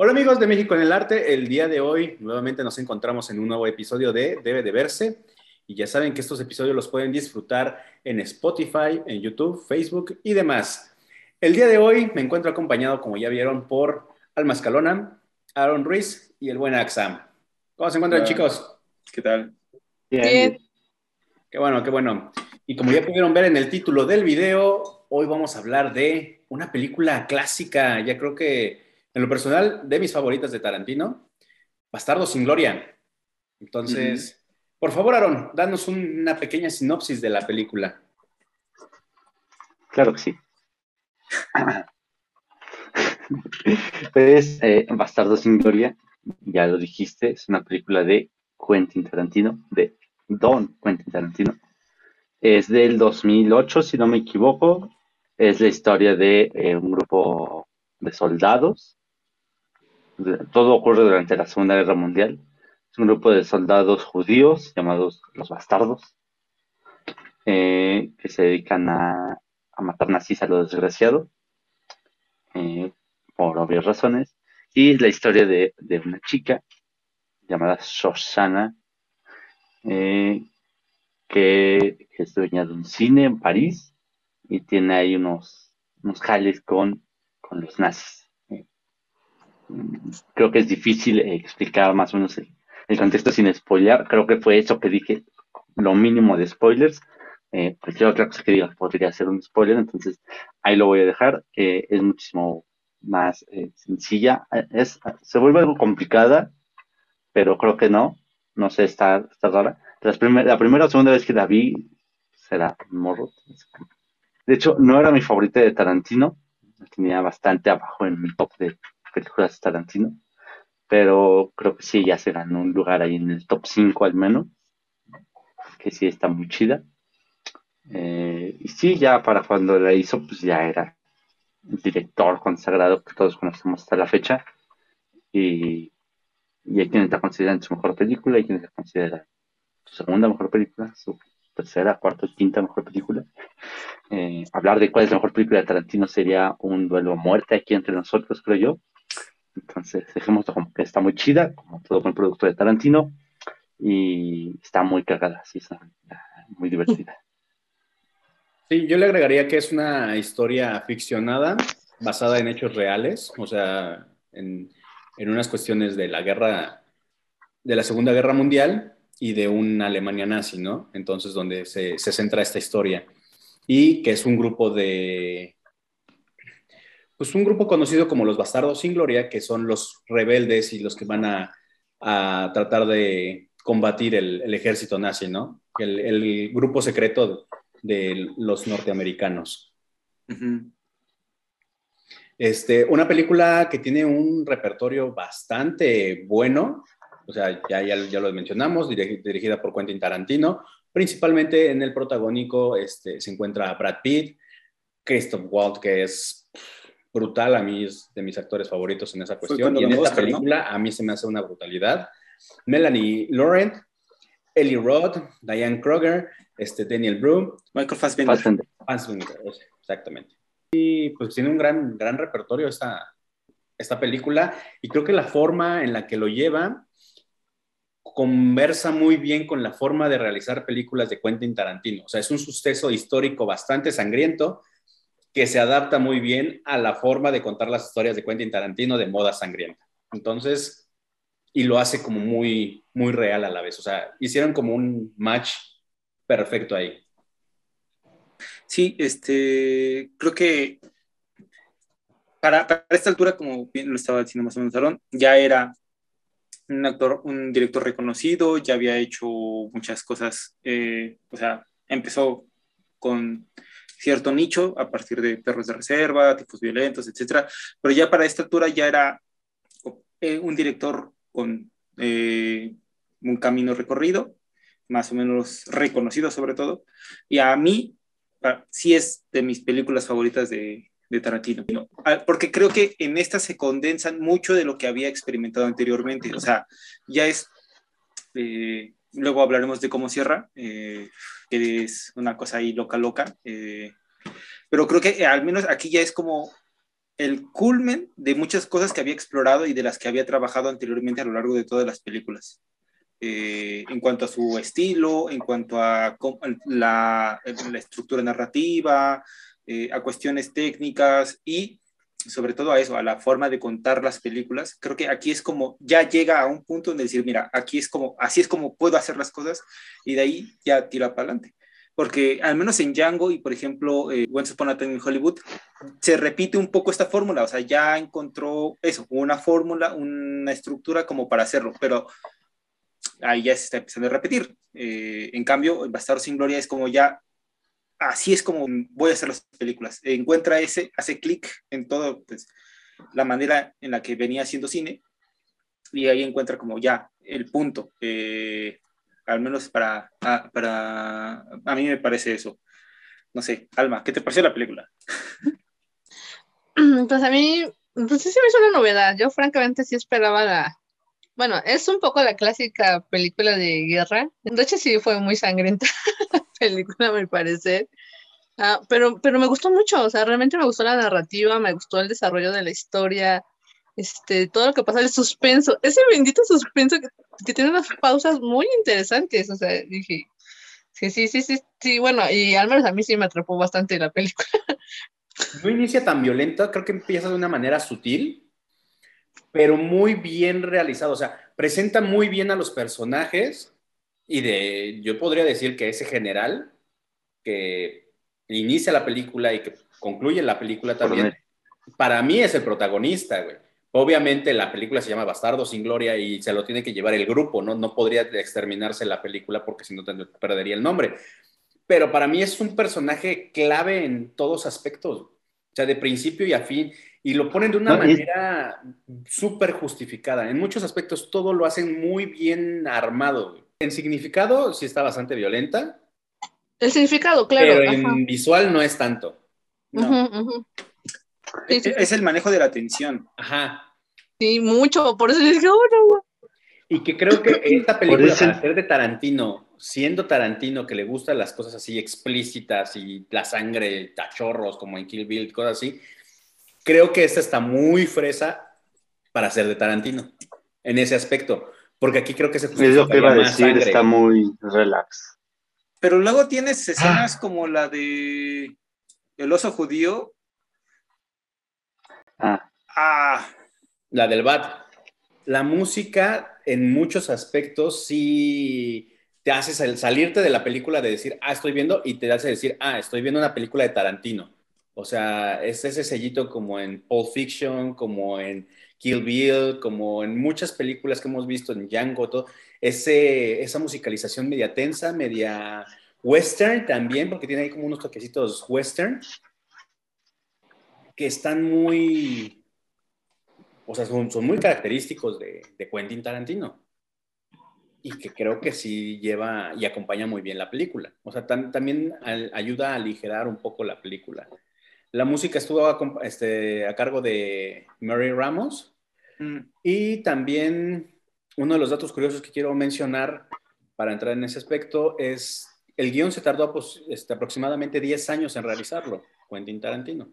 Hola amigos de México en el Arte, el día de hoy nuevamente nos encontramos en un nuevo episodio de Debe de Verse y ya saben que estos episodios los pueden disfrutar en Spotify, en YouTube, Facebook y demás. El día de hoy me encuentro acompañado, como ya vieron, por Alma Escalona, Aaron Ruiz y el buen Axam. ¿Cómo se encuentran chicos? ¿Qué tal? Bien. Qué bueno, qué bueno. Y como ya pudieron ver en el título del video, hoy vamos a hablar de una película clásica, ya creo que en lo personal, de mis favoritas de Tarantino, Bastardo sin Gloria. Entonces, por favor, Aaron, danos una pequeña sinopsis de la película. Claro que sí. pues, eh, Bastardo sin Gloria, ya lo dijiste, es una película de Quentin Tarantino, de Don Quentin Tarantino. Es del 2008, si no me equivoco. Es la historia de eh, un grupo de soldados todo ocurre durante la Segunda Guerra Mundial. Es un grupo de soldados judíos llamados los bastardos, eh, que se dedican a, matar nazis a lo desgraciado, eh, por obvias razones. Y la historia de, una chica llamada Shoshana, eh, que, es dueña de un cine en París y tiene ahí unos, unos jales con los nazis creo que es difícil explicar más o menos el, contexto sin spoiler. Creo que fue eso que dije, lo mínimo de spoilers. Eh, cualquier otra cosa que diga podría ser un spoiler, entonces ahí lo voy a dejar. es muchísimo más eh, sencilla. Es, se vuelve algo complicada, pero creo que no. No sé, está, está rara. la primera o segunda vez que la vi será morro. De hecho, no era mi favorita de Tarantino. tenía bastante abajo en mi top de películas Tarantino, pero creo que sí, ya se ganó un lugar ahí en el top 5 al menos, que sí está muy chida. Eh, y sí, ya para cuando la hizo, pues ya era el director consagrado que todos conocemos hasta la fecha. Y, y hay quienes la consideran su mejor película, hay quienes la consideran su segunda mejor película, su tercera, cuarta quinta mejor película. Eh, hablar de cuál es la mejor película de Tarantino sería un duelo a muerte aquí entre nosotros, creo yo. Entonces, dejemos como que está muy chida, como todo buen producto de Tarantino, y está muy cagada, sí, está muy divertida. Sí, yo le agregaría que es una historia ficcionada, basada en hechos reales, o sea, en, en unas cuestiones de la guerra, de la Segunda Guerra Mundial y de una Alemania nazi, ¿no? Entonces, donde se, se centra esta historia. Y que es un grupo de, pues un grupo conocido como los Bastardos sin Gloria, que son los rebeldes y los que van a, tratar de combatir el, ejército nazi, ¿no? El, grupo secreto de los norteamericanos. este, una película que tiene un repertorio bastante bueno, o sea, ya, ya, lo mencionamos, dirigida por Quentin Tarantino, principalmente en el protagónico este, se encuentra Brad Pitt, Christoph Waltz, que es brutal, a mí es de mis actores favoritos en esa cuestión. Y en esta película a mí se me hace una brutalidad. Melanie Laurent, Ellie Roth, Diane Kroger, este, Daniel Broom, Michael Fassbender. exactamente. Y pues tiene un gran, gran repertorio esta, esta película y creo que la forma en la que lo lleva conversa muy bien con la forma de realizar películas de Quentin Tarantino. O sea, es un suceso histórico bastante sangriento, que se adapta muy bien a la forma de contar las historias de Quentin Tarantino de moda sangrienta. Entonces, y lo hace como muy, muy real a la vez. O sea, hicieron como un match perfecto ahí. Sí, este, creo que para, esta altura, como bien lo estaba diciendo más o menos Salón, ya era un actor, un director reconocido, ya había hecho muchas cosas, eh, o sea, empezó con cierto nicho a partir de perros de reserva, tipos violentos, etcétera, pero ya para esta altura ya era eh, un director con eh, un camino recorrido, más o menos reconocido sobre todo, y a mí sí es de mis películas favoritas de, de Tarantino, ah, porque creo que en esta se condensan mucho de lo que había experimentado anteriormente, o sea, ya es... Eh, luego hablaremos de cómo cierra, que es una cosa ahí loca, loca. Eh, pero creo que al menos aquí ya es como el culmen de muchas cosas que había explorado y de las que había trabajado anteriormente a lo largo de todas las películas. Eh, en cuanto a su estilo, en cuanto a la, estructura narrativa, eh, a cuestiones técnicas y sobre todo a eso, a la forma de contar las películas. Creo que aquí es como, ya llega a un punto en decir, mira, aquí es como, así es como puedo hacer las cosas y de ahí ya tira para adelante. Porque al menos en Django y por ejemplo eh, Once Upon a Time in Hollywood, se repite un poco esta fórmula, o sea, ya encontró eso, una fórmula, una estructura como para hacerlo, pero ahí ya se está empezando a repetir. Eh, en cambio, Bastardo sin Gloria es como ya así es como voy a hacer las películas. Encuentra ese, hace clic en todo, pues, la manera en la que venía haciendo cine y ahí encuentra como ya el punto. Eh, al menos para, para, a mí me parece eso. No sé, Alma, ¿qué te pareció la película? Pues a mí, pues sí me hizo una novedad. Yo francamente sí esperaba la... Bueno, es un poco la clásica película de guerra. De hecho sí fue muy sangrienta. película, me parece. Ah, pero, pero me gustó mucho, o sea, realmente me gustó la narrativa, me gustó el desarrollo de la historia, este, todo lo que pasa, el suspenso, ese bendito suspenso que, tiene unas pausas muy interesantes, o sea, dije, sí, sí, sí, sí, sí, bueno, y al menos a mí sí me atrapó bastante la película. No inicia tan violenta, creo que empieza de una manera sutil, pero muy bien realizado, o sea, presenta muy bien a los personajes y de, yo podría decir que ese general que inicia la película y que concluye la película también, para mí es el protagonista, güey. Obviamente la película se llama Bastardo sin Gloria y se lo tiene que llevar el grupo, ¿no? No podría exterminarse la película porque si no perdería el nombre. Pero para mí es un personaje clave en todos aspectos, o sea, de principio y a fin, y lo ponen de una manera súper justificada. En muchos aspectos todo lo hacen muy bien armado, güey. En significado sí está bastante violenta. El significado, claro. Pero en visual no es tanto. Es el manejo de la atención. Ajá. Sí, mucho. Por eso dije, oh, no. Y que creo que esta película, para ser de Tarantino, siendo Tarantino, que le gustan las cosas así explícitas y la sangre, tachorros, como en Kill Bill, cosas así, creo que esta está muy fresa para ser de Tarantino, en ese aspecto. Porque aquí creo que se Es lo que iba a decir, está muy relax. Pero luego tienes escenas ah. como la de El oso judío. Ah. ah. La del Bat. La música, en muchos aspectos, sí te hace salirte de la película de decir, ah, estoy viendo, y te hace decir, ah, estoy viendo una película de Tarantino. O sea, es ese sellito como en Pulp Fiction, como en Kill Bill, como en muchas películas que hemos visto en Django, todo, ese, esa musicalización media tensa, media western también, porque tiene ahí como unos toquecitos western, que están muy, o sea, son, muy característicos de, Quentin Tarantino. Y que creo que sí lleva y acompaña muy bien la película. O sea, también ayuda a aligerar un poco la película. La música estuvo a, este, a cargo de Mary Ramos. Mm. Y también uno de los datos curiosos que quiero mencionar para entrar en ese aspecto es el guion se tardó pues, este, aproximadamente 10 años en realizarlo, Quentin Tarantino.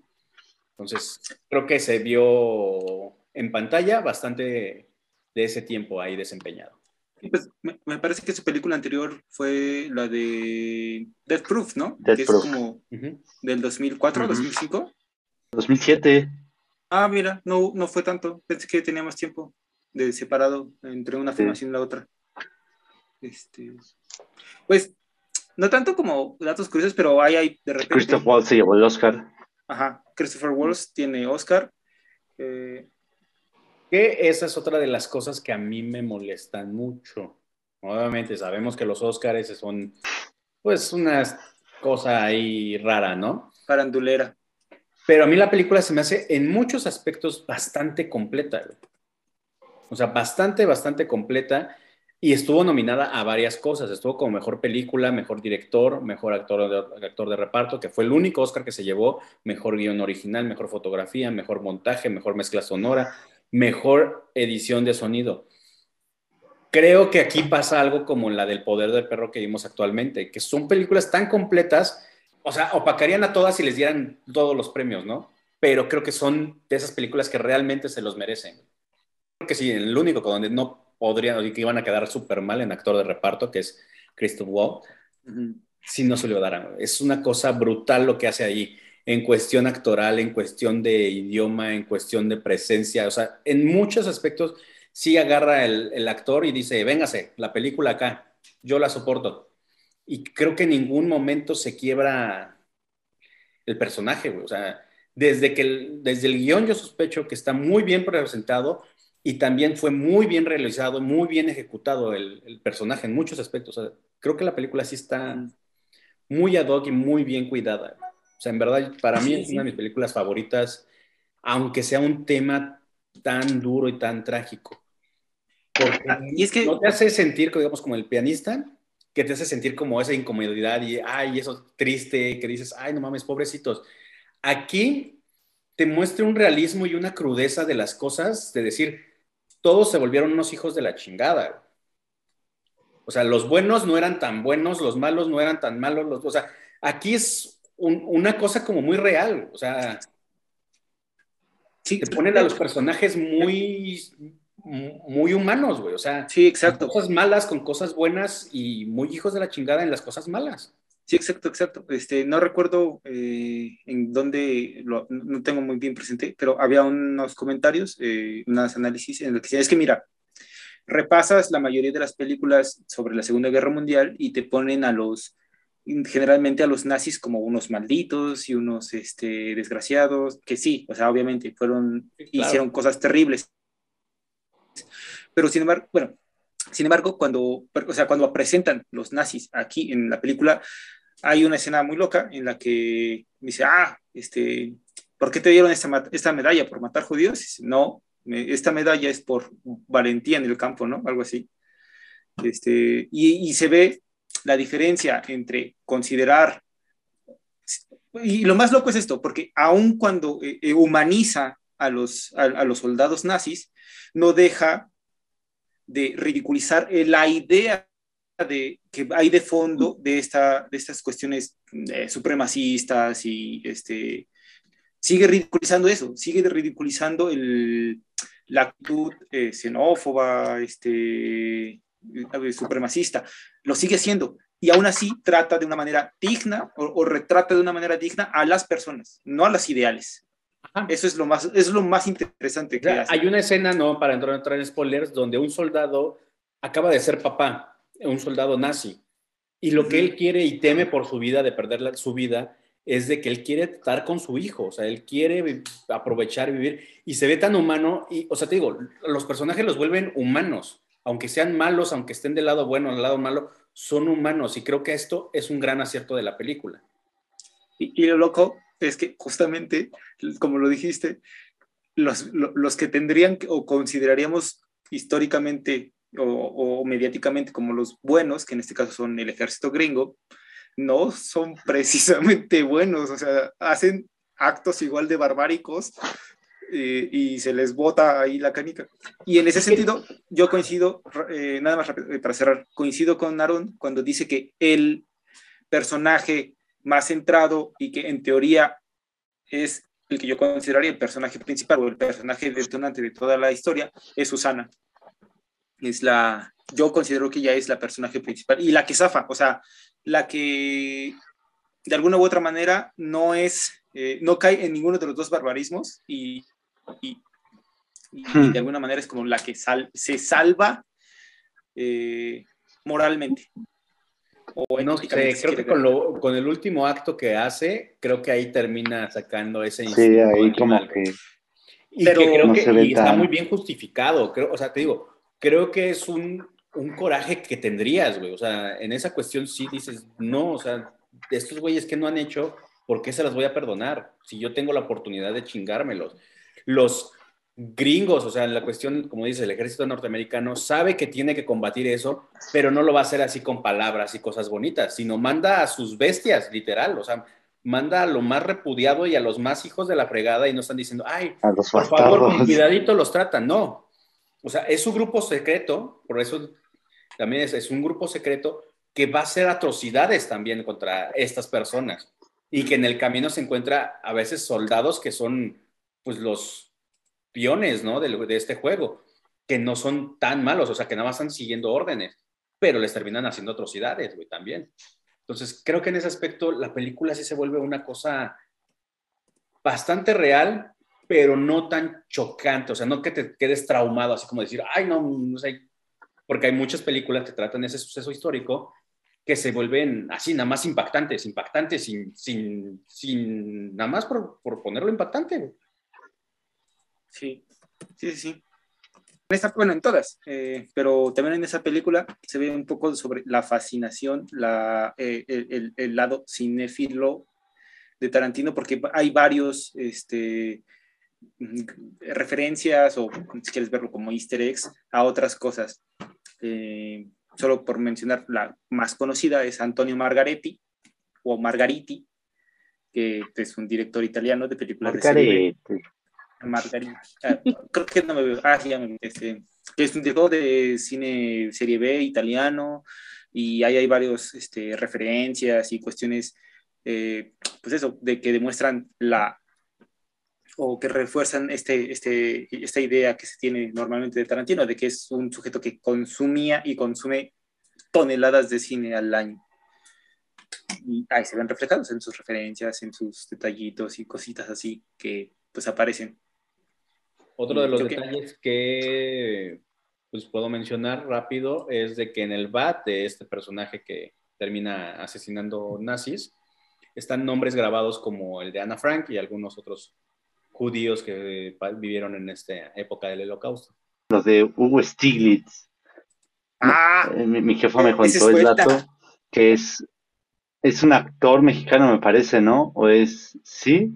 Entonces, creo que se vio en pantalla bastante de ese tiempo ahí desempeñado. Pues, me, parece que su película anterior fue la de Death Proof, ¿no? Death que es como del 2004, 2005. 2007. Ah, mira, no, no fue tanto. Pensé que tenía más tiempo de separado entre una filmación y la otra. Este, pues, no tanto como datos curiosos, pero hay, hay de repente. Christopher Waltz se llevó el Oscar. Ajá, Christopher Waltz tiene Oscar. Eh, que esa es otra de las cosas que a mí me molestan mucho. Obviamente sabemos que los Oscars son pues una cosa ahí rara, ¿no? Parandulera. Pero a mí la película se me hace en muchos aspectos bastante completa. O sea, bastante, bastante completa. Y estuvo nominada a varias cosas. Estuvo como mejor película, mejor director, mejor actor de, actor de reparto, que fue el único Oscar que se llevó, mejor guion original, mejor fotografía, mejor montaje, mejor mezcla sonora, mejor edición de sonido. Creo que aquí pasa algo como la del poder del perro que vimos actualmente, que son películas tan completas, o sea, opacarían a todas si les dieran todos los premios, ¿no? pero creo que son de esas películas que realmente se los merecen. Creo que sí, el único donde no podrían, que iban a quedar súper mal en actor de reparto, que es Christoph Wall, si no se lo darán. Es una cosa brutal lo que hace ahí en cuestión actoral, en cuestión de idioma, en cuestión de presencia, o sea, en muchos aspectos sí agarra el, el actor y dice, véngase, la película acá, yo la soporto. Y creo que en ningún momento se quiebra el personaje, güey. O sea, desde, que el, desde el guion yo sospecho que está muy bien representado y también fue muy bien realizado, muy bien ejecutado el, el personaje en muchos aspectos. O sea, creo que la película sí está muy ad hoc y muy bien cuidada. O sea, en verdad, para mí es una de mis películas favoritas, aunque sea un tema tan duro y tan trágico. Porque ah, y es que no te hace sentir, digamos, como el pianista, que te hace sentir como esa incomodidad y, ay, eso triste, que dices, ay, no mames, pobrecitos. Aquí te muestra un realismo y una crudeza de las cosas, de decir, todos se volvieron unos hijos de la chingada. O sea, los buenos no eran tan buenos, los malos no eran tan malos, los, o sea, aquí es una cosa como muy real, o sea, sí, te ponen a los personajes muy, muy humanos, güey, o sea, sí, exacto. cosas malas con cosas buenas y muy hijos de la chingada en las cosas malas. Sí, exacto, exacto. Este, no recuerdo eh, en dónde, lo, no tengo muy bien presente, pero había unos comentarios, eh, unos análisis en los que decía, es que mira, repasas la mayoría de las películas sobre la Segunda Guerra Mundial y te ponen a los generalmente a los nazis como unos malditos y unos este, desgraciados, que sí, o sea, obviamente fueron, hicieron cosas terribles. Pero sin embargo, bueno, sin embargo, cuando, o sea, cuando presentan los nazis aquí en la película, hay una escena muy loca en la que dice, ah, este, ¿por qué te dieron esta, esta medalla? ¿Por matar judíos? Dice, no, esta medalla es por valentía en el campo, ¿no? Algo así. Este, y, y se ve la diferencia entre considerar, y lo más loco es esto, porque aun cuando eh, eh, humaniza a los, a, los soldados nazis, no deja de ridiculizar la idea de, que hay de fondo de, esta, de estas cuestiones eh, supremacistas y este, sigue ridiculizando eso, sigue ridiculizando el, la actitud xenófoba, este, supremacista lo sigue siendo. Y aún así trata de una manera digna o, retrata de una manera digna a las personas, no a las ideales. Eso es lo más, es lo más interesante que hace. Hay una escena, no para entrar, entrar en spoilers, donde un soldado acaba de ser papá, un soldado nazi, y lo que él quiere y teme por su vida, de perder su vida, es de que él quiere estar con su hijo, o sea, él quiere aprovechar y vivir, y se ve tan humano, y, o sea, te digo, los personajes los vuelven humanos, aunque sean malos, aunque estén del lado bueno o del lado malo, son humanos y creo que esto es un gran acierto de la película. Y, lo loco es que justamente, como lo dijiste, los, los que tendrían o consideraríamos históricamente o, o, mediáticamente como los buenos, que en este caso son el ejército gringo, no son precisamente buenos, o sea, hacen actos igual de barbáricos eh, y se les bota ahí la canica. Y en ese sentido, yo coincido, eh, nada más rápido, eh, para cerrar, coincido con Aaron cuando dice que el personaje más centrado y que en teoría es el que yo consideraría el personaje principal o el personaje detonante de toda la historia, es Susana. Es la, yo considero que ella es la personaje principal y la que zafa, o sea, la que de alguna u otra manera no es, no cae en ninguno de los dos barbarismos y, y, hmm. de alguna manera es como la que se salva eh, moralmente. O no sé, creo que con, con, el último acto que hace, creo que ahí termina sacando ese Sí, ahí como que... Y Pero, creo que está muy bien justificado, creo, o sea, te digo, creo que es un, un coraje que tendrías, güey, o sea, en esa cuestión sí dices, no, o sea, estos güeyes que no han hecho, ¿por qué se las voy a perdonar? Si yo tengo la oportunidad de chingármelos los gringos, o sea, la cuestión, como dice, el ejército norteamericano sabe que tiene que combatir eso, pero no lo va a hacer así con palabras y cosas bonitas, sino manda a sus bestias, literal, o sea, manda a lo más repudiado y a los más hijos de la fregada y no están diciendo, ay, por favor, con cuidadito los tratan, no. O sea, es un grupo secreto, por eso también es, es un grupo secreto que va a hacer atrocidades también contra estas personas. y que en el camino se encuentra a veces soldados que son pues los piones, ¿no? De, de este juego, que no son tan malos, o sea, que nada más están siguiendo órdenes, pero les terminan haciendo atrocidades, güey, también. Entonces, creo que en ese aspecto la película sí se vuelve una cosa bastante real, pero no tan chocante, o sea, no que te quedes traumado, así como decir, ay, no, no sé, porque hay muchas películas que tratan ese suceso histórico que se vuelven así, nada más impactantes, impactantes, sin, sin, sin nada más por, por ponerlo impactante. Sí, sí, sí. sí. Esta, bueno, en todas, eh, pero también en esa película se ve un poco sobre la fascinación, la, eh, el, el, el, lado cinéfilo de Tarantino, porque hay varios este, referencias, o si quieres verlo como easter eggs, a otras cosas. Eh, solo por mencionar la más conocida es Antonio Margaretti, o Margariti, que es un director italiano de películas Margaretti. de serie Margarita. Ah, creo que no me veo. Ah, sí, ya me este, es un director de cine serie B italiano y ahí hay varios este, referencias y cuestiones, eh, pues eso, de que demuestran la o que refuerzan este, este, esta idea que se tiene normalmente de Tarantino, de que es un sujeto que consumía y consume toneladas de cine al año. Y ahí se ven reflejados en sus referencias, en sus detallitos y cositas así que pues aparecen. Otro de los Creo detalles que... que, pues puedo mencionar rápido es de que en el BAT de este personaje que termina asesinando nazis, están nombres grabados como el de Ana Frank y algunos otros judíos que vivieron en esta época del holocausto. Los de Hugo Stiglitz. Ah, mi, mi jefa me contó el dato que es, es un actor mexicano, me parece, ¿no? ¿O es, sí?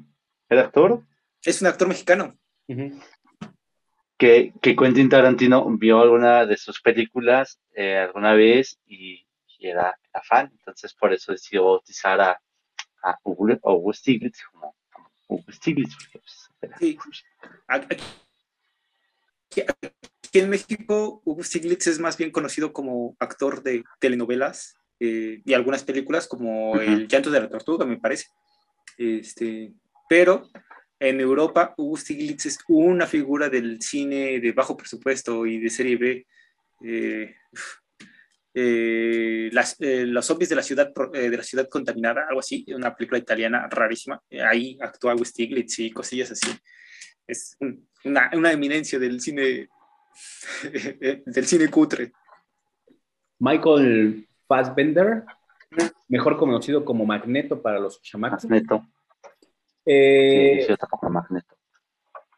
¿El actor? Es un actor mexicano. Uh -huh que, que, Quentin Tarantino vio alguna de sus películas eh, alguna vez y, y era, era, fan, entonces por eso decidió bautizar a, a Hugo, Hugo Stiglitz como, Hugo Stiglitz. Pues, sí. aquí, aquí, en México, Hugo Stiglitz es más bien conocido como actor de telenovelas eh, y algunas películas como uh -huh. El llanto de la tortuga, me parece. Este, pero en Europa, Hugo Stiglitz es una figura del cine de bajo presupuesto y de serie B. Eh, eh, las, eh, los zombies de la ciudad de la ciudad contaminada, algo así, una película italiana rarísima. ahí actúa Hugo Stiglitz y cosillas así. Es un, una, una, eminencia del cine del cine cutre. Michael Fassbender, mejor conocido como Magneto para los chamacos. Magneto. Eh, sí,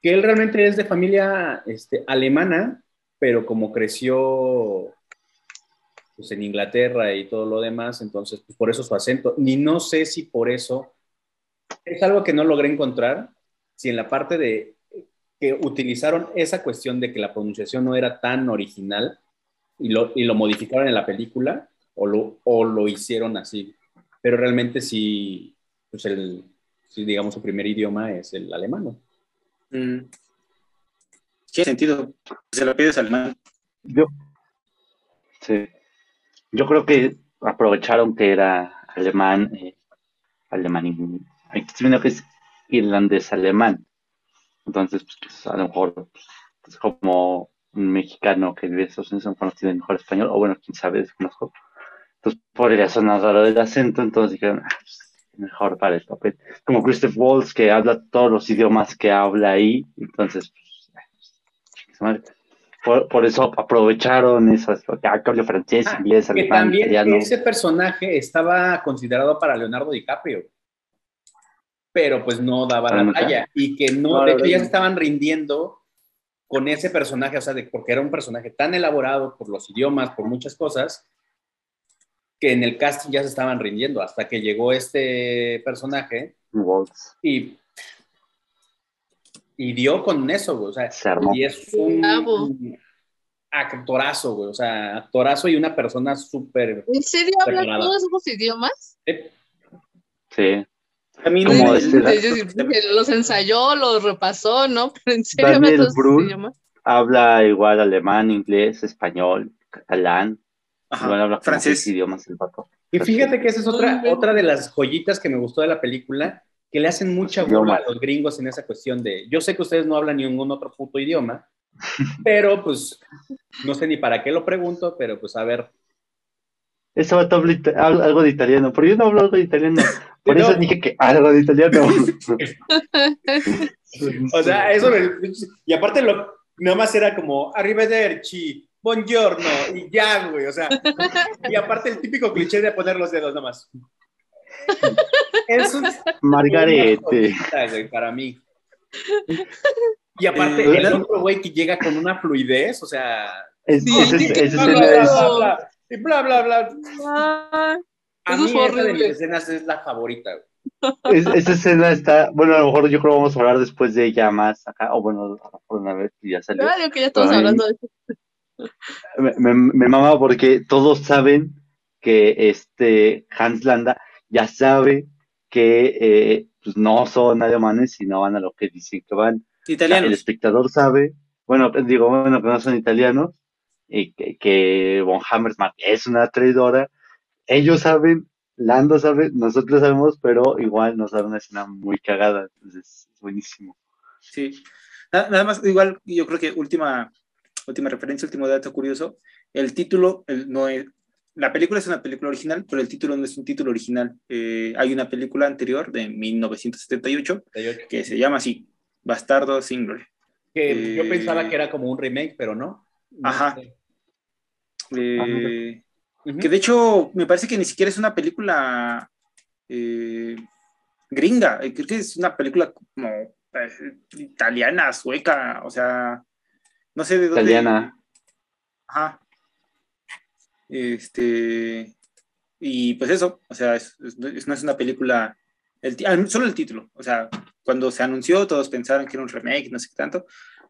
que él realmente es de familia este, alemana, pero como creció pues, en Inglaterra y todo lo demás, entonces pues, por eso su acento. Ni no sé si por eso es algo que no logré encontrar, si en la parte de que utilizaron esa cuestión de que la pronunciación no era tan original y lo, y lo modificaron en la película o lo, o lo hicieron así. Pero realmente sí, pues el, digamos su primer idioma es el alemán. ¿no? Mm. ¿Qué sentido? Se lo pides alemán. Yo, sí. Yo creo que aprovecharon que era alemán, eh, alemán, que es irlandés-alemán. Entonces, pues, a lo mejor pues, es como un mexicano que vive en Estados Unidos, a tiene mejor español, o bueno, quién sabe, desconozco. Entonces, podría sonar raro el acento, entonces dijeron, ah, pues, mejor para el papel. Como Christoph Waltz, que habla todos los idiomas que habla ahí, entonces, pues, por, por, eso aprovecharon eso, que habla francés, ah, inglés, que alemán, también italiano. ese personaje estaba considerado para Leonardo DiCaprio, pero pues no daba Pero la talla, y que no, No, de hecho ya se estaban rindiendo con ese personaje, o sea, de, porque era un personaje tan elaborado por los idiomas, por muchas cosas, que en el casting ya se estaban rindiendo hasta que llegó este personaje Waltz. y, y dio con eso, güey. O sea, Se armó. y es un, actorazo, güey. O sea, actorazo y una persona súper. ¿En serio hablan Preparada. todos esos idiomas? eh, Sí. A mí no, este- los ensayó, los repasó, ¿no? Pero en serio Daniel todos esos Brühl. idiomas. Habla igual alemán, inglés, español, catalán. Ajá, igual habla como francés. idiomas el vato. Y fíjate que esa es otra, otra de las joyitas que me gustó de la película, que le hacen mucha burla a los gringos en esa cuestión de, yo sé que ustedes no hablan ningún otro puto idioma, pero pues no sé ni para qué lo pregunto, pero pues a ver. Eso va a algo de italiano, pero yo no hablo algo de italiano. Por eso dije que algo de italiano. o sea, eso me... Y aparte lo, nada más era como, arrivederci, buongiorno, y ya, güey, o sea, y aparte el típico cliché de poner los dedos nada más. Es un... Margarete. Güey, para mí. Y aparte, eh, el otro güey que llega con una fluidez, o sea. Es, sí, es, bla, bla, bla, bla, bla, A mí esa de mis escenas es la favorita, güey. esa escena está, bueno, a lo mejor yo creo que vamos a hablar después de ella más acá, o bueno, por una vez ya salió. Claro, que ya estamos hablando de eso. Me, me, me mama porque todos saben que este Hans Landa ya sabe que eh, pues no son alemanes, sino van a lo que dicen que van. Italianos. El espectador sabe, bueno, digo, bueno, que no son italianos, y que, Von Hammersmark es una traidora. Ellos saben, Lando sabe, nosotros sabemos, pero igual nos da una escena muy cagada, entonces es buenísimo. Sí, nada, más, igual yo creo que última, última referencia, último dato curioso, el título el, no es, la película es una película original, pero el título no es un título original. Eh, hay una película anterior de 1978 que se llama así, Bastardo sin Que yo pensaba que era como un remake, pero no. Ajá. Eh, que de hecho me parece que ni siquiera es una película eh, gringa, creo que es una película como italiana, sueca, o sea, no sé de dónde. Italiana. Ajá. Este, y pues eso, o sea, no es una película, el, solo el título, o sea, cuando se anunció todos pensaron que era un remake, no sé qué tanto,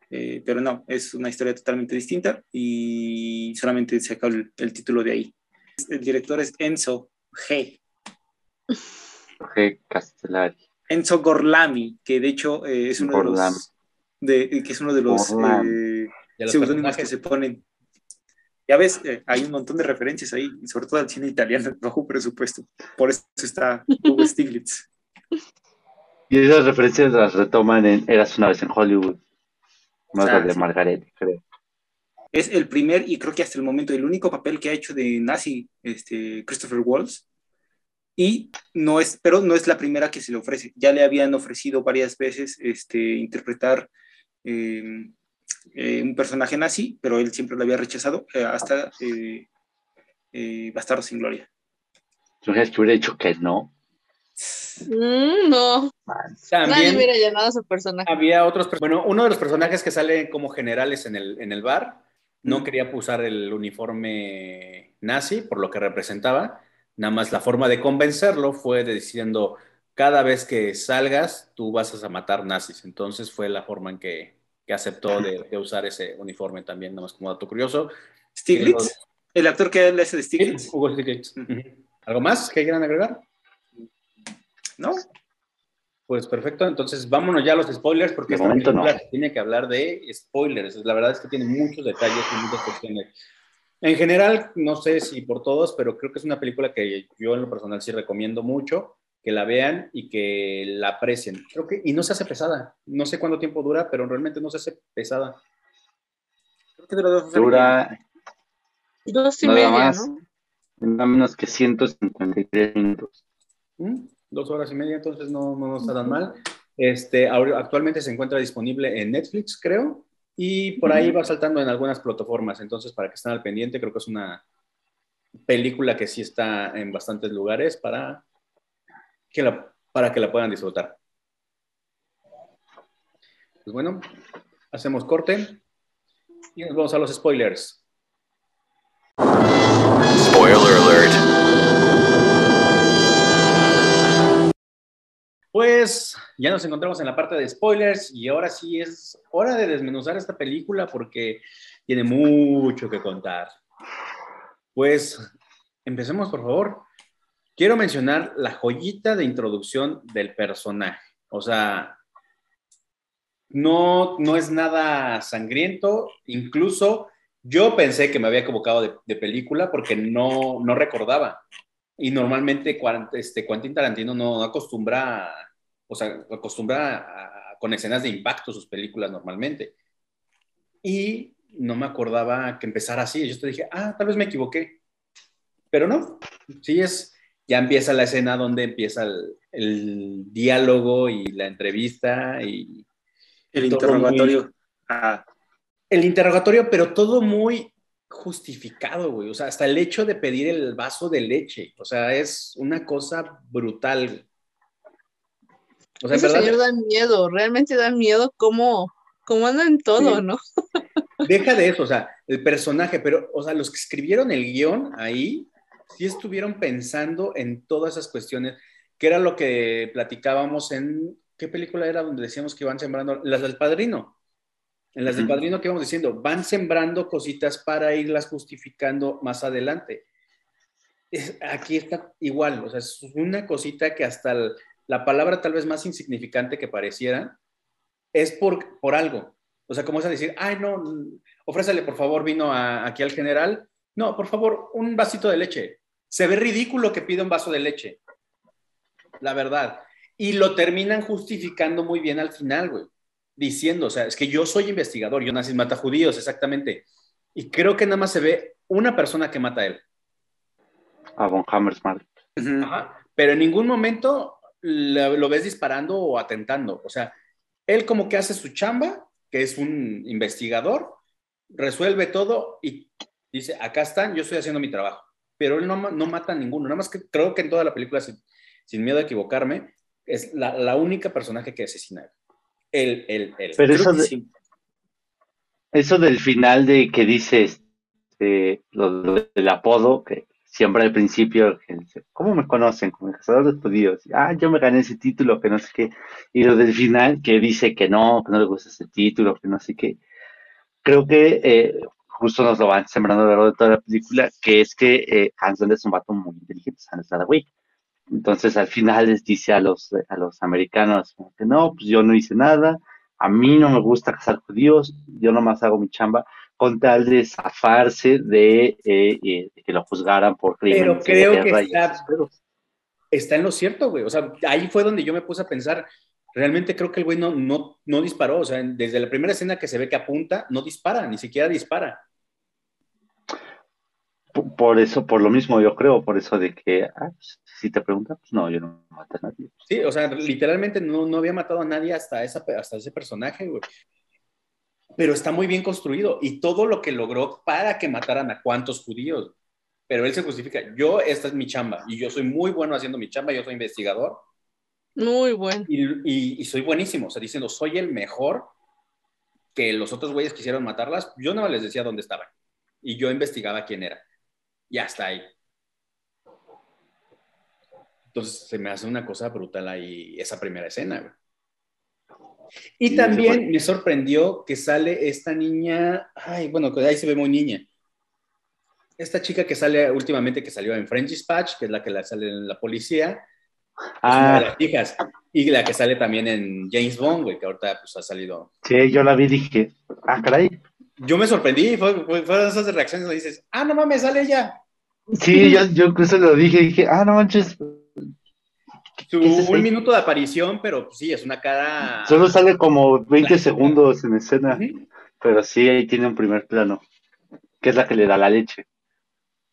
eh, pero no, es una historia totalmente distinta y solamente se acabó el, título de ahí. El director es Enzo G. G. Castellari. Enzo Gorlami, que de hecho eh, es uno de los, de, que es uno de los, eh, seudónimos que se ponen ya ves, eh, hay un montón de referencias ahí, sobre todo al cine italiano, bajo presupuesto. Por eso está Hugo Stiglitz. Y esas referencias las retoman en Eras una vez en Hollywood. Más de Margaret, creo. Es el primer y creo que hasta el momento el único papel que ha hecho de nazi este, Christopher Waltz. Y no es, pero no es la primera que se le ofrece. Ya le habían ofrecido varias veces este, interpretar eh, eh, un personaje nazi, pero él siempre lo había rechazado eh, hasta eh, eh, Bastardo sin Gloria. ¿Tú crees que hubiera dicho que no? Mm, no. También hubiera llenado su personaje. Había otros, bueno, uno de los personajes que sale como generales en el, en el bar no quería usar el uniforme nazi por lo que representaba. Nada más la forma de convencerlo fue diciendo, cada vez que salgas, tú vas a matar nazis. Entonces fue la forma en que que aceptó de, usar ese uniforme también, nada más como dato curioso. Stiglitz, el actor que le hace de Stiglitz. Hugo Stiglitz. ¿Algo más que quieran agregar? No. Pues perfecto, entonces vámonos ya a los spoilers porque esta película tiene que hablar de spoilers. La verdad es que tiene muchos detalles y muchas cuestiones. En general, no sé si por todos, pero creo que es una película que yo en lo personal sí recomiendo mucho que la vean y que la aprecien. Creo que, y no se hace pesada. No sé cuánto tiempo dura, pero realmente no se hace pesada. Creo que dura dos Dura dos y media, más, ¿no? menos que 153 minutos. ¿Mm? Dos horas y media, entonces no, no está tan mal. Este, actualmente se encuentra disponible en Netflix, creo, y por ahí va saltando en algunas plataformas. Entonces, para que estén al pendiente, creo que es una película que sí está en bastantes lugares para para que la puedan disfrutar. Pues bueno, hacemos corte y nos vamos a los spoilers. Spoiler alert. Pues ya nos encontramos en la parte de spoilers y ahora sí es hora de desmenuzar esta película porque tiene mucho que contar. Pues empecemos por favor quiero mencionar la joyita de introducción del personaje. O sea, no, no es nada sangriento, incluso yo pensé que me había equivocado de, película porque no, no recordaba. Y normalmente este, Quentin Tarantino no acostumbra, o sea, acostumbra a- con escenas de impacto sus películas normalmente. Y no me acordaba que empezara así. Yo te dije, ah, tal vez me equivoqué. Pero no, sí es, ya empieza la escena donde empieza el, el diálogo y la entrevista y El interrogatorio. Ah, el interrogatorio, pero todo muy justificado, güey. O sea, hasta el hecho de pedir el vaso de leche. O sea, es una cosa brutal. O sea, Ese verdad, señor da miedo, realmente da miedo cómo, cómo anda en todo, Sí. ¿no? deja de eso, o sea, el personaje, pero, o sea, los que escribieron el guion ahí, sí estuvieron pensando en todas esas cuestiones, que era lo que platicábamos en, ¿qué película era donde decíamos que iban sembrando? Las del Padrino. En las del. Padrino que íbamos diciendo, van sembrando cositas para irlas justificando más adelante. Es- aquí está igual, o sea, es una cosita que hasta el- la palabra tal vez más insignificante que pareciera, es por, por algo. O sea, como es a decir, ay, no, ofrécele por favor vino a- aquí al general. No, por favor, un vasito de leche. Se ve ridículo que pida un vaso de leche. La verdad. Y lo terminan justificando muy bien al final, güey. Diciendo, o sea, es que yo soy investigador, yo nací en mata judíos, exactamente. Y creo que nada más se ve una persona que mata a él. A Von Hammersmark. ujú. Ajá. Pero en ningún momento lo, lo ves disparando o atentando. O sea, él como que hace su chamba, que es un investigador, resuelve todo y dice, acá están, yo estoy haciendo mi trabajo. Pero él no, no mata a ninguno. Nada más que creo que en toda la película, sin, sin miedo a equivocarme, es la, la única personaje que asesina. Él, él, él. Pero eso que de- sí. Eso del final de que dices este, lo, del apodo, que siempre al principio, ¿cómo me conocen? Como el cazador de judíos. Ah, yo me gané ese título, que no sé qué. Y lo del final, que dice que no, que no le gusta ese título, que no sé qué. Creo que eh, justo nos lo van sembrando a lo largo de toda la película, que es que eh, Hans Zimmer es un vato muy inteligente, Hans Zimmer. Entonces al final les dice a los, a los americanos como que no, pues yo no hice nada, a mí no me gusta cazar judíos, yo nomás hago mi chamba, con tal de zafarse de, eh, eh, de que lo juzgaran por Pero crímenes de creo que está- está en lo cierto, güey. O sea, ahí fue donde yo me puse a pensar, realmente creo que el güey no, no, no disparó. O sea, desde la primera escena que se ve que apunta, no dispara, ni siquiera dispara. Por, por eso, por lo mismo yo creo, por eso de que, ah, pues, si te preguntan, pues no, yo no maté a nadie. Sí, o sea, literalmente no, no había matado a nadie hasta, esa, hasta ese personaje, güey. Pero está muy bien construido y todo lo que logró para que mataran a cuantos judíos. Pero él se justifica, yo, esta es mi chamba y yo soy muy bueno haciendo mi chamba, yo soy investigador Muy bueno. y, y- y soy buenísimo, o sea, diciendo, soy el mejor que los otros güeyes quisieron matarlas, yo no les decía dónde estaban y yo investigaba quién era. Y hasta ahí. Entonces se me hace una cosa brutal ahí esa primera escena. güey. Y Sí, también fue- me sorprendió que sale esta niña, ay, bueno, que ahí se ve muy niña. Esta chica que sale últimamente, que salió en French Dispatch, que es la que la sale en la policía, es una de Ah, las hijas. Y la que sale también en James Bond, güey, que ahorita pues ha salido. sí, yo la vi y dije, ah, caray. Yo me sorprendí, fue, fue- fueron esas reacciones donde dices, ah, no mames, sale ella. Sí, yo, yo incluso lo dije, dije, ah, no manches, Su, ¿Qué es un minuto de aparición, pero pues, sí, es una cara. solo sale como 20 Claro. segundos en escena, pero sí, ahí tiene un primer plano, que es la que le da la leche.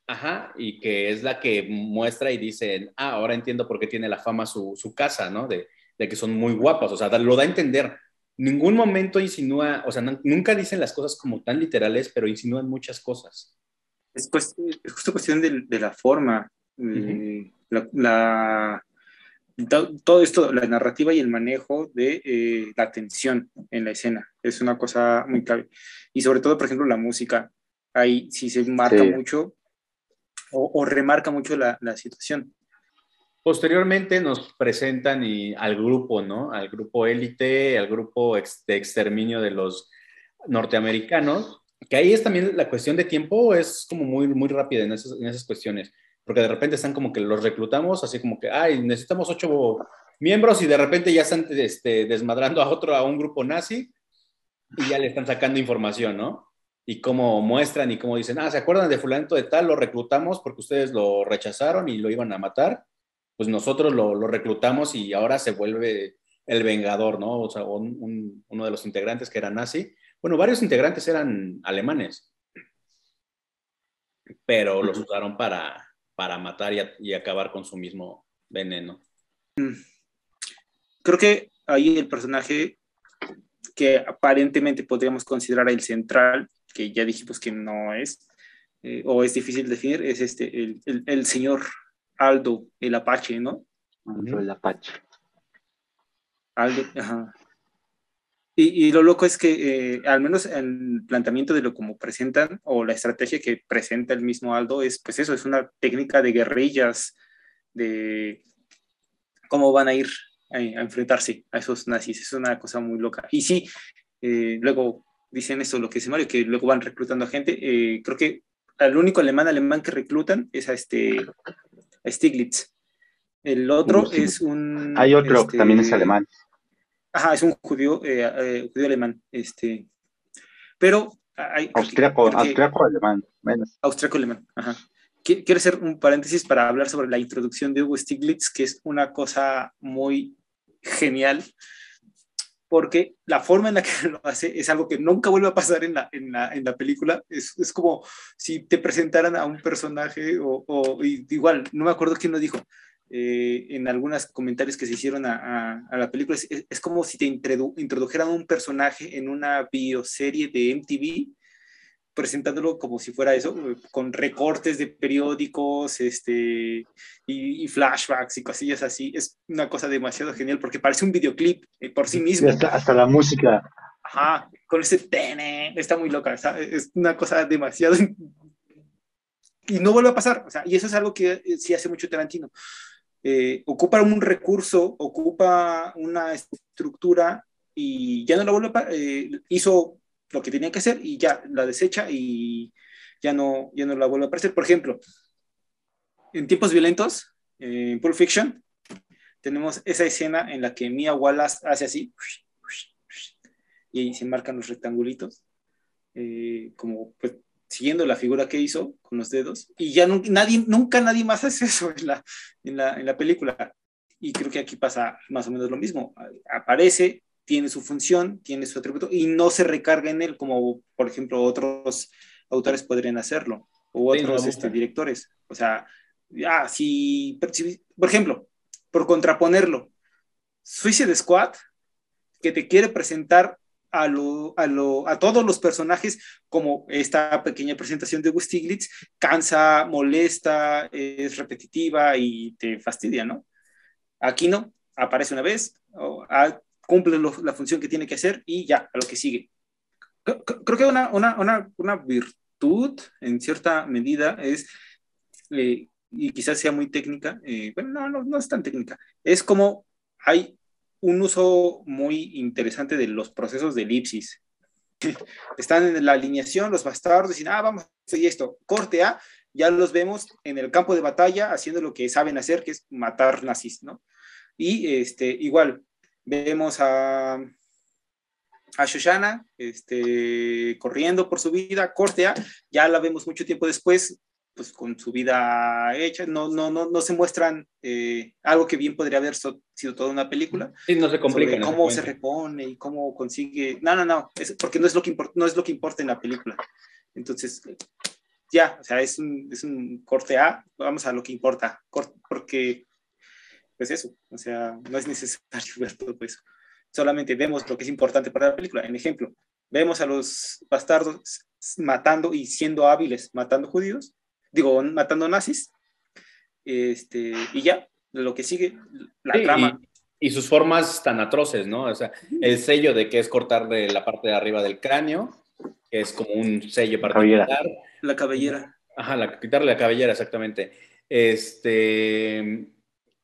Ajá, y que es la que muestra y dice, ah, ahora entiendo por qué tiene la fama su, su casa, ¿no? De, de que son muy guapas, o sea, da- lo da a entender. Ningún momento insinúa, o sea, no- nunca dicen las cosas como tan literales, pero insinúan muchas cosas. Es, cuest- es justo cuestión de, de la forma. eh, la, la- to- todo esto, la narrativa y el manejo de eh, la atención en la escena. Es una cosa muy clave. Y sobre todo, por ejemplo, la música. Ahí sí se marca Sí. mucho o, o remarca mucho la, la situación. Posteriormente nos presentan y, al grupo, ¿no? Al grupo élite, al grupo ex- de exterminio de los norteamericanos, que ahí es también la cuestión de tiempo, es como muy, muy rápida en esas, en esas cuestiones, porque de repente están como que los reclutamos, así como que, ay, necesitamos ocho miembros y de repente ya están este, desmadrando a otro, a un grupo nazi y ya le están sacando información, ¿no? y cómo muestran y cómo dicen, ah, ¿se acuerdan de fulanito de tal? Lo reclutamos porque ustedes lo rechazaron y lo iban a matar. Pues nosotros lo, lo reclutamos y ahora se vuelve el vengador, ¿no? O sea, un- uno de los integrantes que era nazi. Bueno, varios integrantes eran alemanes, pero los usaron para, para matar y, a- y acabar con su mismo veneno. Creo que ahí el personaje que aparentemente podríamos considerar el central, que ya dijimos que no es, eh, o es difícil de definir, es este, el, el- el señor Aldo, el Apache, ¿no? Aldo el Apache. Aldo, ajá. Y, y lo loco es que, eh, al menos el planteamiento de lo como presentan, o la estrategia que presenta el mismo Aldo, es pues eso, es una técnica de guerrillas, de cómo van a ir a, a enfrentarse a esos nazis. Es una cosa muy loca. Y sí, eh, luego dicen eso, lo que dice Mario, que luego van reclutando a gente. Eh, creo que el único alemán alemán que reclutan es a este a Stiglitz. El otro Sí. es un... Hay otro este, que también es alemán. Ajá, es un judío, eh, eh, judío alemán. Este, pero hay, Austriaco, austriaco alemán. Menos. Austriaco alemán, ajá. Qui- Quiero hacer un paréntesis para hablar sobre la introducción de Hugo Stiglitz, que es una cosa muy genial, porque la forma en la que lo hace es algo que nunca vuelve a pasar en la, en la, en la película. Es, es como si te presentaran a un personaje, o, o- igual, no me acuerdo quién lo dijo, eh, en algunos comentarios que se hicieron a, a- a la película, es, es- como si te introdu- introdujeran un personaje en una bioserie de MTV presentándolo como si fuera eso, eh, con recortes de periódicos este, y, y flashbacks y cosillas así. Es una cosa demasiado genial porque parece un videoclip eh, por sí mismo. hasta, hasta la música. Ajá, con ese tene, está muy loca, está- es una cosa demasiado... Y no vuelve a pasar, o sea, y eso es algo que eh, sí hace mucho Tarantino. Eh, ocupa un recurso, ocupa una estructura y ya no la vuelve a... eh, hizo lo que tenía que hacer y ya la desecha y ya no, ya no la vuelve a aparecer. Por ejemplo, en tiempos violentos, eh, en Pulp Fiction, tenemos esa escena en la que Mia Wallace hace así y se marcan los rectangulitos, como pues siguiendo la figura que hizo con los dedos, y ya nu- nadie, nunca nadie más hace eso en la, en, la, en la película. Y creo que aquí pasa más o menos lo mismo. Aparece, tiene su función, tiene su atributo, y no se recarga en él, como por ejemplo otros autores podrían hacerlo, o otros este, directores. O sea, ah, si, si- por ejemplo, por contraponerlo, Suicide Squad, que te quiere presentar a, lo, a, lo, a todos los personajes como esta pequeña presentación de Stiglitz, cansa, molesta, es repetitiva y te fastidia, ¿no? Aquí no, aparece una vez, ah, cumple la función que tiene que hacer y ya, a lo que sigue. Creo que una, una, una, una virtud, en cierta medida, es, eh, y quizás sea muy técnica, eh, bueno, no, no, no es tan técnica, es como hay un uso muy interesante de los procesos de elipsis. Están en la alineación, los bastardos dicen, ah, vamos hacer esto, corte A, ya los vemos en el campo de batalla haciendo lo que saben hacer, que es matar nazis, ¿no? Y este, igual, vemos a, a Shoshana este, corriendo por su vida, corte A, ya la vemos mucho tiempo después, pues con su vida hecha, no, no, no, no se muestran eh, algo que bien podría haber so, sido toda una película. Sí, no se complica. Sobre cómo se repone y cómo consigue. No, no, no, es porque no es lo que, no es lo que importa en la película. Entonces, ya, o sea, es un, es un corte A, vamos a lo que importa, porque, pues eso, o sea, no es necesario ver todo eso. Solamente vemos lo que es importante para la película. En ejemplo, vemos a los bastardos matando y siendo hábiles matando judíos, digo, matando nazis, este, y ya, lo que sigue, la sí, trama. Y, y, sus formas tan atroces, ¿no? O sea, el sello de que es cortarle la parte de arriba del cráneo, que es como un sello particular. Cabellera. La cabellera. Ajá, la, quitarle la cabellera, exactamente. Este,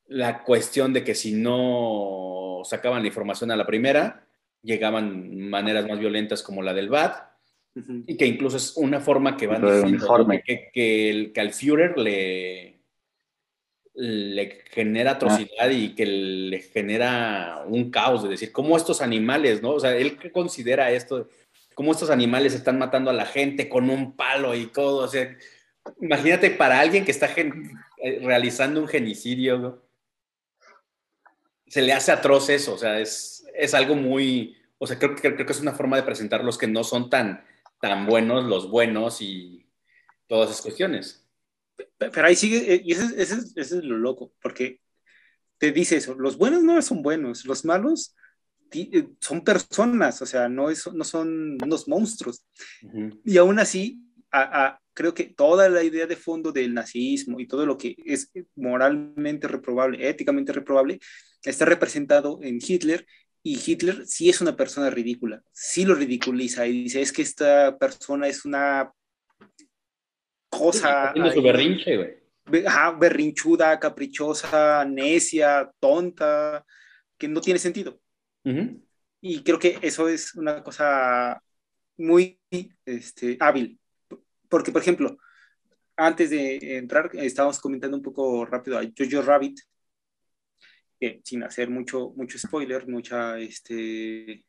la cuestión de que si no sacaban la información a la primera, llegaban maneras más violentas como la del BAT, Uh -huh. Y que incluso es una forma que van diciendo que, que, el, que, al Führer le, le genera atrocidad ah. y que le genera un caos de decir, ¿cómo estos animales, no? O sea, él que considera esto cómo estos animales están matando a la gente con un palo y todo. O sea, imagínate para alguien que está eh, realizando un genicidio, se le hace atroz eso. O sea, es, es algo muy. O sea, creo, creo que es una forma de presentar los que no son tan, tan buenos, los buenos y todas esas cuestiones. Pero ahí sigue, eh, y ese, ese, ese es lo loco, porque te dice eso, los buenos no son buenos, los malos eh, son personas, o sea, no, es, no son unos monstruos. Y aún así, a, creo que toda la idea de fondo del nazismo y todo lo que es moralmente reprobable, éticamente reprobable, está representado en Hitler. Y Hitler sí es una persona ridícula, sí lo ridiculiza y dice, es que esta persona es una cosa... su berrinche, güey berrinchuda, caprichosa, necia, tonta, que no tiene sentido. Y creo que eso es una cosa muy este, hábil. Porque, por ejemplo, antes de entrar, estábamos comentando un poco rápido a Jojo Rabbit, sin hacer mucho, mucho spoiler, mucha, este,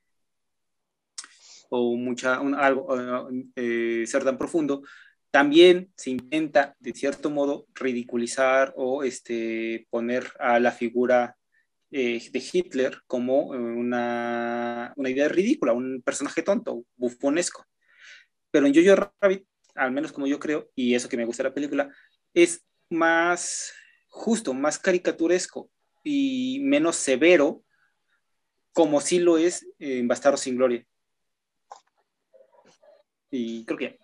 o mucha, algo, eh, ser tan profundo, también se intenta, de cierto modo, ridiculizar o este, poner a la figura eh, de Hitler como eh, una, una, idea ridícula, un personaje tonto, bufonesco. Pero en Jojo Rabbit, al menos como yo creo, y eso que me gusta de la película, es más justo, más caricaturesco y menos severo, como sí lo es en Bastardo sin Gloria. Y creo que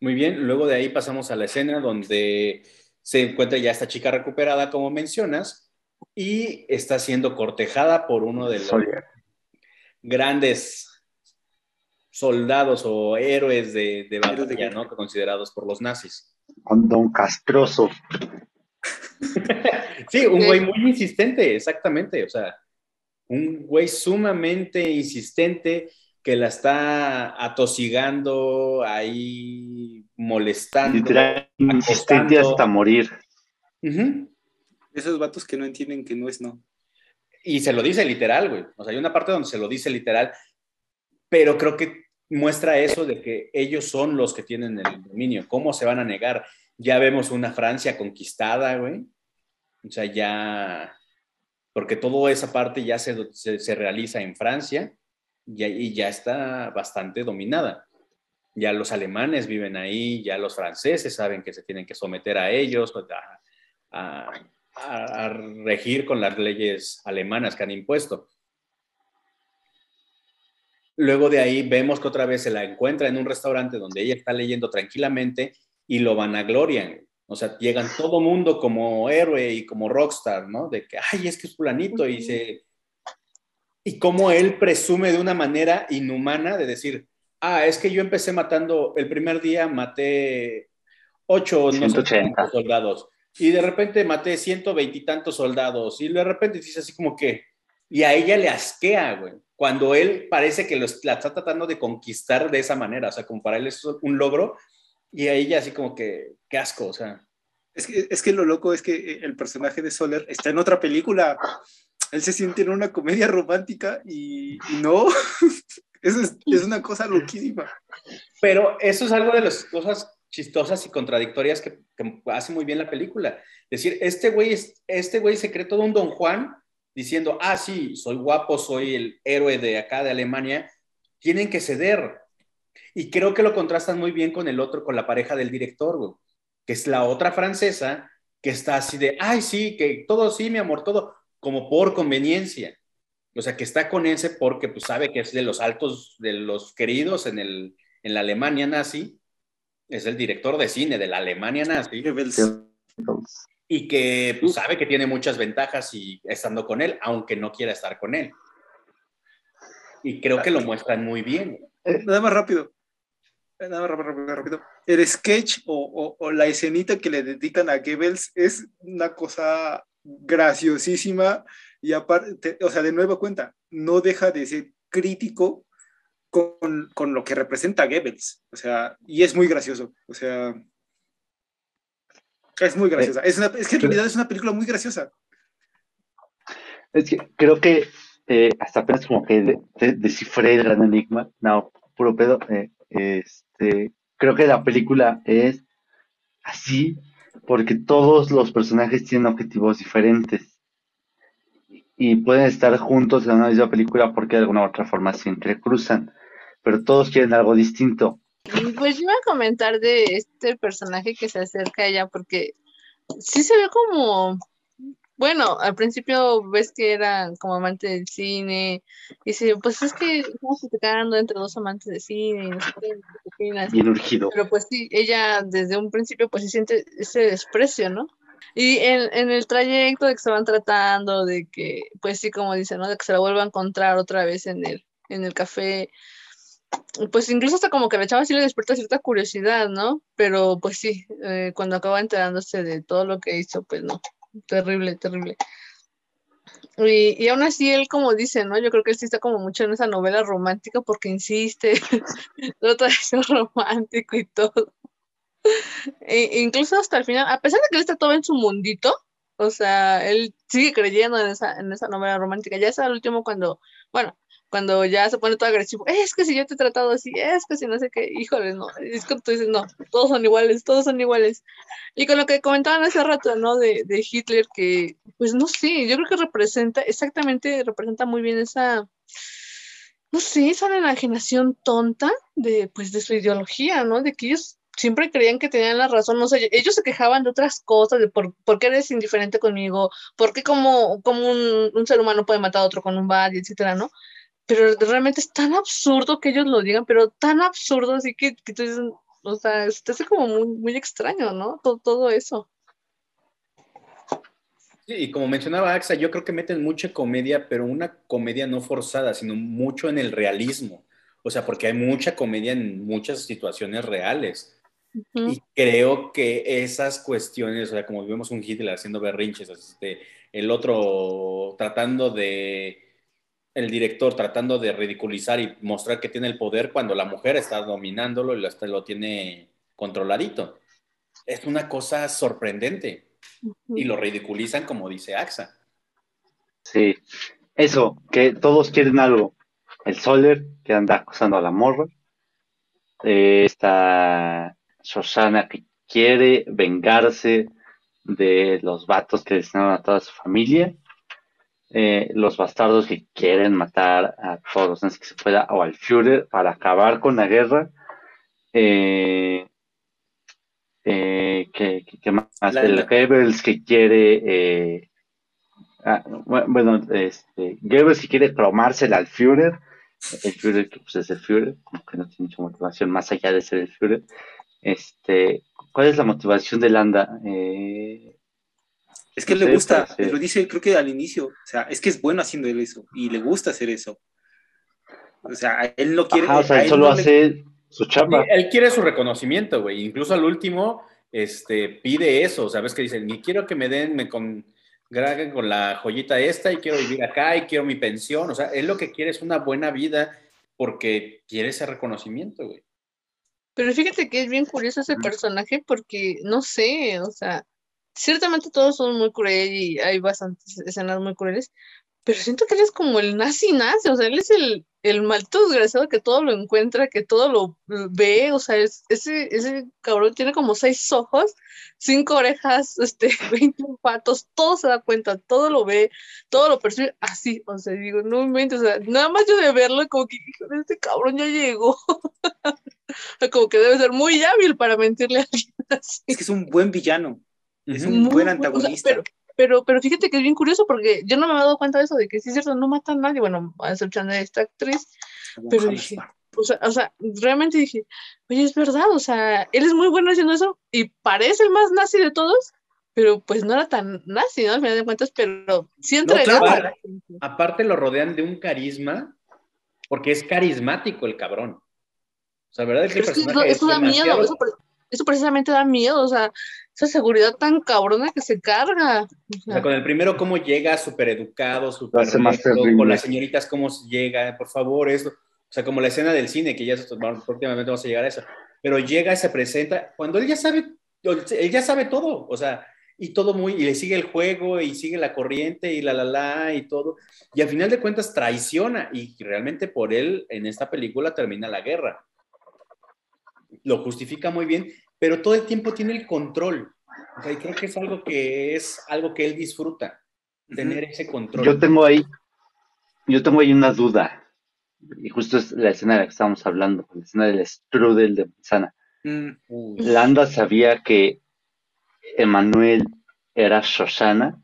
muy bien, luego de ahí pasamos a la escena donde se encuentra ya esta chica recuperada, como mencionas, y está siendo cortejada por uno de los grandes soldados o héroes de, de batalla, ¿no? Considerados por los nazis. Con Don Castroso. sí, un güey muy insistente, exactamente. O sea, un güey sumamente insistente que la está atosigando, ahí molestando. insistente hasta morir. Esos vatos que no entienden que no es no. Y se lo dice literal, güey. O sea, hay una parte donde se lo dice literal, pero creo que muestra eso de que ellos son los que tienen el dominio. ¿Cómo se van a negar? Ya vemos una Francia conquistada, güey. O sea, ya, porque toda esa parte ya se, se realiza en Francia y, ya está bastante dominada. Ya los alemanes viven ahí, ya los franceses saben que se tienen que someter a ellos, a, regir con las leyes alemanas que han impuesto. Luego de ahí vemos que otra vez se la encuentra en un restaurante donde ella está leyendo tranquilamente y lo vanaglorian. O sea, llegan todo mundo como héroe y como rockstar, ¿no? De que, ay, es que es fulanito y se, y cómo él presume de una manera inhumana de decir, ah, es que yo empecé matando, el primer día maté ocho no soldados y de repente maté ciento veintitantos soldados y de repente dice así como que, y a ella le asquea, güey, cuando él parece que la está tratando de conquistar de esa manera, o sea, como para él es un logro y a ella así como que, qué asco, o sea. Es que, es que lo loco es que el personaje de Soler está en otra película él se siente en una comedia romántica y, no, eso es, una cosa loquísima. Pero eso es algo de las cosas chistosas y contradictorias que, hace muy bien la película. Es decir, este güey, este güey se cree todo un Don Juan diciendo, ah, sí, soy guapo, soy el héroe de acá de Alemania, tienen que ceder. Y creo que lo contrastan muy bien con el otro, con la pareja del director, que es la otra francesa, que está así de, ay, sí, que todo, sí, mi amor, todo como por conveniencia. O sea, que está con ese porque pues, sabe que es de los altos, de los queridos en, el, en la Alemania nazi. Es el director de cine de la Alemania nazi. Y que pues, sabe que tiene muchas ventajas y estando con él, aunque no quiera estar con él. Y creo que lo muestran muy bien. Eh, nada más rápido. Eh, rápido, rápido, El sketch o, o, la escenita que le dedican a Goebbels es una cosa graciosísima y aparte, o sea, de nueva cuenta, no deja de ser crítico con, con, lo que representa Goebbels, o sea, y es muy gracioso, o sea, es muy graciosa. Es, una, es que en realidad es una película muy graciosa. Es que creo que eh, hasta apenas como que de- de- descifré el gran enigma. No, puro pedo. eh, este, creo que la película es así porque todos los personajes tienen objetivos diferentes y pueden estar juntos en una misma película porque de alguna u otra forma se entrecruzan, pero todos quieren algo distinto. Pues yo iba a comentar de este personaje que se acerca a ella, porque sí se ve como, bueno, al principio ves que era como amante del cine, y dice, pues es que estamos platicando entre dos amantes de cine, y no sé qué, opinas. Bien urgido. Pero pues sí, ella desde un principio pues sí siente ese desprecio, ¿no? Y en, en el trayecto de que se van tratando, de que, pues sí, como dicen, ¿no? De que se la vuelva a encontrar otra vez en el, en el café. Pues incluso hasta como que la chava sí le despierta cierta curiosidad, ¿no? Pero pues sí, eh, cuando acaba enterándose de todo lo que hizo, pues no, terrible, terrible. Y, y aún así él como dice, ¿no? Yo creo que él sí está como mucho en esa novela romántica porque insiste, trata de ser romántico y todo. E- incluso hasta el final, a pesar de que él está todo en su mundito, o sea, él sigue creyendo en esa, en esa novela romántica. Ya es al último cuando, bueno, cuando ya se pone todo agresivo, es que si yo te he tratado así, es que si no sé qué, híjole, no, es que tú dices, no, todos son iguales, todos son iguales. Y con lo que comentaban hace rato, ¿no? De, de Hitler, que, pues no sé, yo creo que representa, exactamente, representa muy bien esa, no sé, esa enajenación tonta de, pues, de su ideología, ¿no? De que ellos siempre creían que tenían la razón, no sé, ellos se quejaban de otras cosas, de por, por qué eres indiferente conmigo, por qué como, como un, ser humano puede matar a otro con un bat, y etcétera, ¿no? Pero realmente es tan absurdo que ellos lo digan, pero tan absurdo, así que, que tú dices, o sea, se te hace como muy, muy extraño, ¿no? Todo, todo eso. Sí, y como mencionaba Axa, yo creo que meten mucha comedia, pero una comedia no forzada, sino mucho en el realismo. O sea, porque hay mucha comedia en muchas situaciones reales. Ujú. Y creo que esas cuestiones, o sea, como vemos un Hitler haciendo berrinches, este, el otro tratando de, el director tratando de ridiculizar y mostrar que tiene el poder cuando la mujer está dominándolo y lo, hasta lo tiene controladito. Es una cosa sorprendente y lo ridiculizan como dice AXA. Sí, eso, que todos quieren algo. El Soler, que anda acosando a la morra. Eh, esta Shoshana que quiere vengarse de los vatos que destinaron a toda su familia. Eh, los bastardos que quieren matar a todos los que se pueda, o al Führer para acabar con la guerra. Eh, eh, ¿qué, qué- qué más? La- el Goebbels que quiere eh, Ah, bu- bueno, este, Goebbels si quiere cromársela al Führer, el Führer que pues es el Führer, como que no tiene mucha motivación más allá de ser el Führer. Este, ¿cuál es la motivación de Landa? Eh, Es que No le gusta, parece- lo dice creo que al inicio, o sea, es que es bueno haciendo él eso y le gusta hacer eso. O sea, él no quiere. ajá, o sea, él él solo no le- hace su Sí, chamba. él quiere su reconocimiento, güey. Incluso al último, este, pide eso, ¿sabes? Que dicen, ni quiero que me den, me con, graguen con la joyita esta y quiero vivir acá y quiero mi pensión. O sea, él lo que quiere es una buena vida porque quiere ese reconocimiento, güey. Pero fíjate que es bien curioso ese personaje porque, no sé, o sea, ciertamente todos son muy crueles y hay bastantes escenas muy crueles, pero siento que él es como el nazi nazi, o sea, él es el, el maldito desgraciado que todo lo encuentra, que todo lo ve, o sea, es- ese, ese cabrón tiene como seis ojos, cinco orejas, este, 20 patos, todo se da cuenta, todo lo ve, todo lo percibe así, o sea, digo, no inventes, o sea, nada más yo de verlo, como que, "Híjole, este cabrón ya llegó. Como que debe ser muy hábil para mentirle a alguien así. Es que es un buen villano. Es un Muy buen bu- o sea, antagonista. pero, pero, pero fíjate que es bien curioso porque yo no me había dado cuenta de eso, de que sí es cierto, no mata a nadie, bueno, a excepción de esta actriz, Como pero dije, o sea, o sea, realmente dije, oye, es verdad, o sea, él es muy bueno haciendo eso y parece el más nazi de todos, pero pues no era tan nazi, ¿no? Al final de cuentas, pero sí entregaba claro. la gente. Aparte lo rodean de un carisma porque es carismático el cabrón. O sea, ¿verdad? Es que el es que eso, eso es da miedo, eso, eso precisamente da miedo, o sea, esa seguridad tan cabrona que se carga. o O sea, sea, con el primero, cómo llega, súper educado, súper con las señoritas, cómo llega, por favor, eso. O sea, como la escena del cine, que ya próximamente vamos a llegar a eso. Pero llega y se presenta, cuando él ya sabe, él ya sabe todo. O sea, y todo muy, y le sigue el juego y sigue la corriente y la la la y todo. Y al final de cuentas traiciona y realmente por él en esta película termina la guerra. Lo justifica muy bien, pero todo el tiempo tiene el control. O sea, y creo que es algo que es algo que él disfruta, tener ese control. Yo tengo ahí, yo tengo ahí una duda. Y justo es la escena de la que estábamos hablando, la escena del strudel de manzana. Mm, Landa sabía que Emanuel era Shoshana,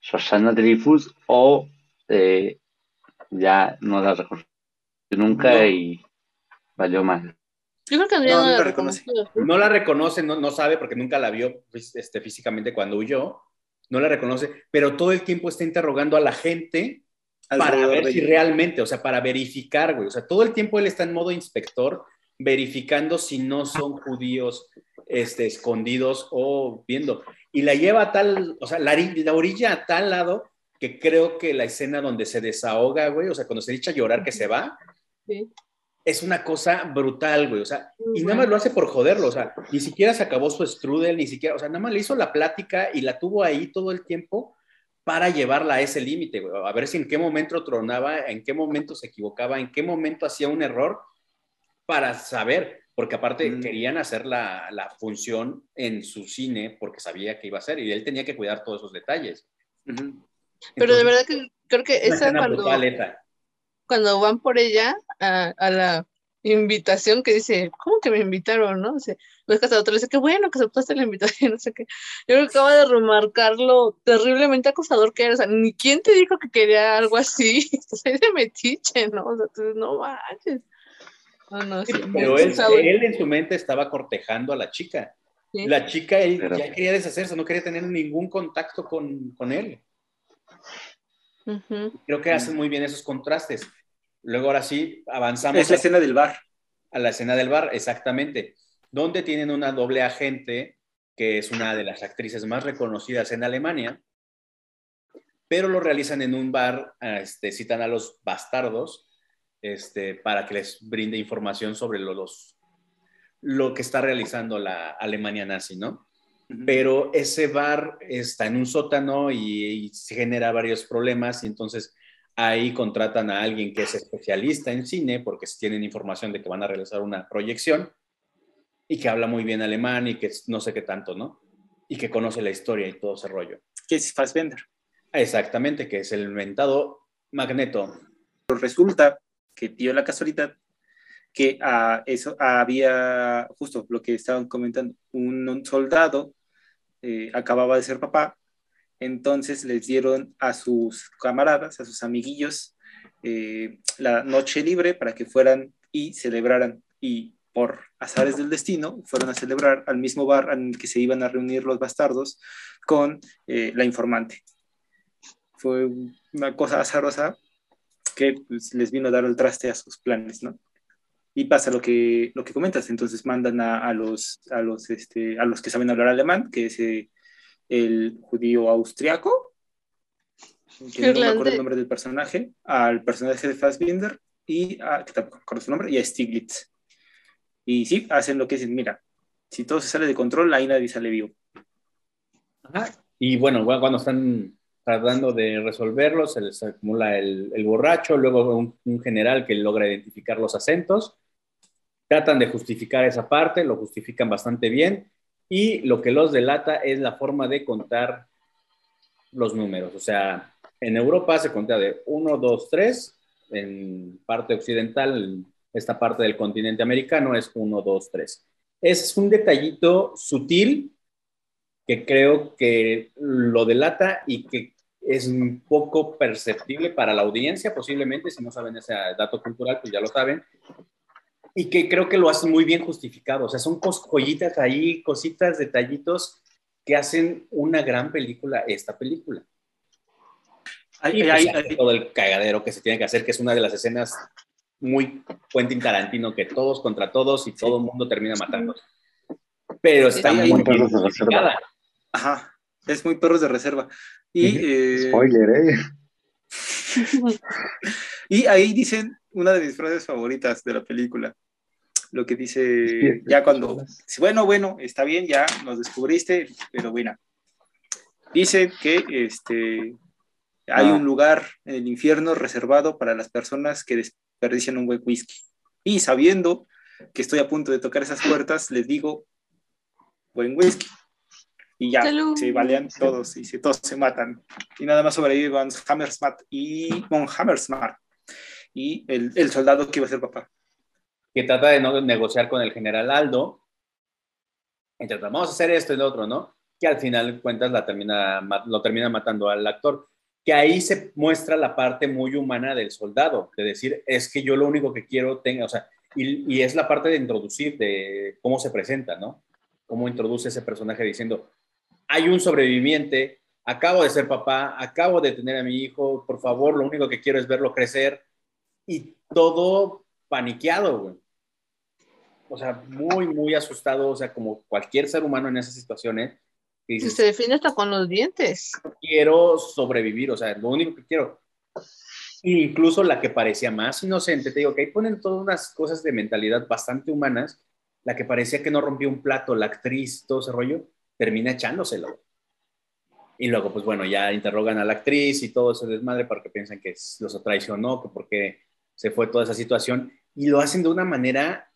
Shoshana Dreyfus, o eh, ya no la reconoció nunca No. y valió mal. Yo creo que Andrea No, la reconoce. no la reconoce, no, no sabe porque nunca la vio pues, este, físicamente cuando huyó, no la reconoce, pero todo el tiempo está interrogando a la gente para ver si realmente, o sea, para verificar, güey, o sea, todo el tiempo él está en modo inspector, verificando si no son judíos este, escondidos o viendo. Y la lleva a tal, o sea, la, la orilla a tal lado que creo que la escena donde se desahoga, güey, o sea, cuando se echa a llorar que se va, Sí. Es una cosa brutal, güey, o sea, y nada más lo hace por joderlo, o sea, ni siquiera se acabó su strudel, ni siquiera, o sea, nada más le hizo la plática y la tuvo ahí todo el tiempo para llevarla a ese límite, güey, a ver si en qué momento tronaba, en qué momento se equivocaba, en qué momento hacía un error para saber, porque aparte Mm. querían hacer la, la función en su cine porque sabía que iba a ser y él tenía que cuidar todos esos detalles. Pero de verdad que creo que esa cuando, brutal cuando van por ella a, a la invitación que dice, ¿cómo que me invitaron? ¿No? Dice, ves que hasta otro le dice, qué bueno que aceptaste la invitación, no sé qué. Yo creo que acaba de remarcar lo terriblemente acosador que eres. O sea, ni quién te dijo que quería algo así. Ahí de metiche, ¿no? O sea, tú, no manches. No, no, sí, Pero él, en su mente estaba cortejando a la chica. Sí. La chica él Pero- ya quería deshacerse, no quería tener ningún contacto con, con él. Creo que hacen muy bien esos contrastes. Luego ahora sí avanzamos Es la a, escena del bar. a la escena del bar, exactamente, donde tienen una doble agente que es una de las actrices más reconocidas en Alemania, pero lo realizan en un bar, este, citan a los bastardos este, para que les brinde información sobre lo, los, lo que está realizando la Alemania nazi, ¿no? Pero ese bar está en un sótano y, y se genera varios problemas y entonces ahí contratan a alguien que es especialista en cine porque tienen información de que van a realizar una proyección y que habla muy bien alemán y que no sé qué tanto, ¿no? Y que conoce la historia y todo ese rollo. Que es Fassbender. Exactamente, que es el inventado Magneto. Pero resulta que dio la casualidad que a eso había, justo lo que estaban comentando, un, un soldado eh, acababa de ser papá, entonces les dieron a sus camaradas, a sus amiguillos, eh, la noche libre para que fueran y celebraran. Y por azares del destino, fueron a celebrar al mismo bar en el que se iban a reunir los bastardos con eh, la informante. Fue una cosa azarosa que pues, les vino a dar el traste a sus planes, ¿no? Y pasa lo que, lo que comentas, entonces mandan a, los, a, los, este, a los que saben hablar alemán, que es eh, el judío austriaco, que no me acuerdo el nombre del personaje, al personaje de Fassbinder, y a, que tampoco recuerdo su nombre, y a Stiglitz. Y sí, hacen lo que dicen, mira, si todo se sale de control, ahí nadie sale vivo. Y bueno, bueno, cuando están tratando de resolverlo, se les acumula el, el borracho, luego un, un general que logra identificar los acentos, tratan de justificar esa parte, lo justifican bastante bien, y lo que los delata es la forma de contar los números. O sea, en Europa se cuenta de 1, 2, 3, en parte occidental, en esta parte del continente americano es 1, 2, 3. Es un detallito sutil que creo que lo delata y que es un poco perceptible para la audiencia, posiblemente, si no saben ese dato cultural, pues ya lo saben, y que creo que lo hacen muy bien justificado. O sea, son joyitas ahí, cositas, detallitos que hacen una gran película, esta película. Hay- Y pues, hay- hace hay- todo el cagadero que se tiene que hacer, que es una de las escenas muy Quentin Tarantino, que todos contra todos y todo el mundo termina matando. Pero está muy bien Perros de reserva. Ajá, es muy perros de reserva. Y, eh, Spoiler, ¿eh? y ahí dicen una de mis frases favoritas de la película. Lo que dice ya cuando, bueno, bueno, está bien, ya nos descubriste, pero bueno, Dice que este, hay Ah. un lugar en el infierno reservado para las personas que desperdician un buen whisky. Y sabiendo que estoy a punto de tocar esas puertas, les digo, buen whisky. Y ya, Salud. se balean todos y se, todos se matan. Y nada más sobrevive Von Hammersmark y Von Hammersmark. Y el, el soldado que iba a ser papá. que trata de no negociar con el general Aldo. Trata, vamos a hacer esto y lo otro, ¿no? Que al final cuentas la termina, lo termina matando al actor. Que ahí se muestra la parte muy humana del soldado, de decir, es que yo lo único que quiero tenga, o sea, y, y es la parte de introducir, de cómo se presenta, ¿no? Cómo introduce ese personaje diciendo, hay un sobreviviente, acabo de ser papá, acabo de tener a mi hijo, por favor, lo único que quiero es verlo crecer. Y todo paniqueado, güey. O sea, muy, muy asustado, o sea, como cualquier ser humano en esas situaciones, que dices, se define hasta con los dientes. quiero sobrevivir, o sea, lo único que quiero. Incluso la que parecía más inocente, te digo que ahí ponen todas unas cosas de mentalidad bastante humanas, la que parecía que no rompió un plato, la actriz, todo ese rollo, termina echándoselo. Y luego, pues bueno, ya interrogan a la actriz y todo ese desmadre piensan que es- los traicionó, que porque se fue toda esa situación, y lo hacen de una manera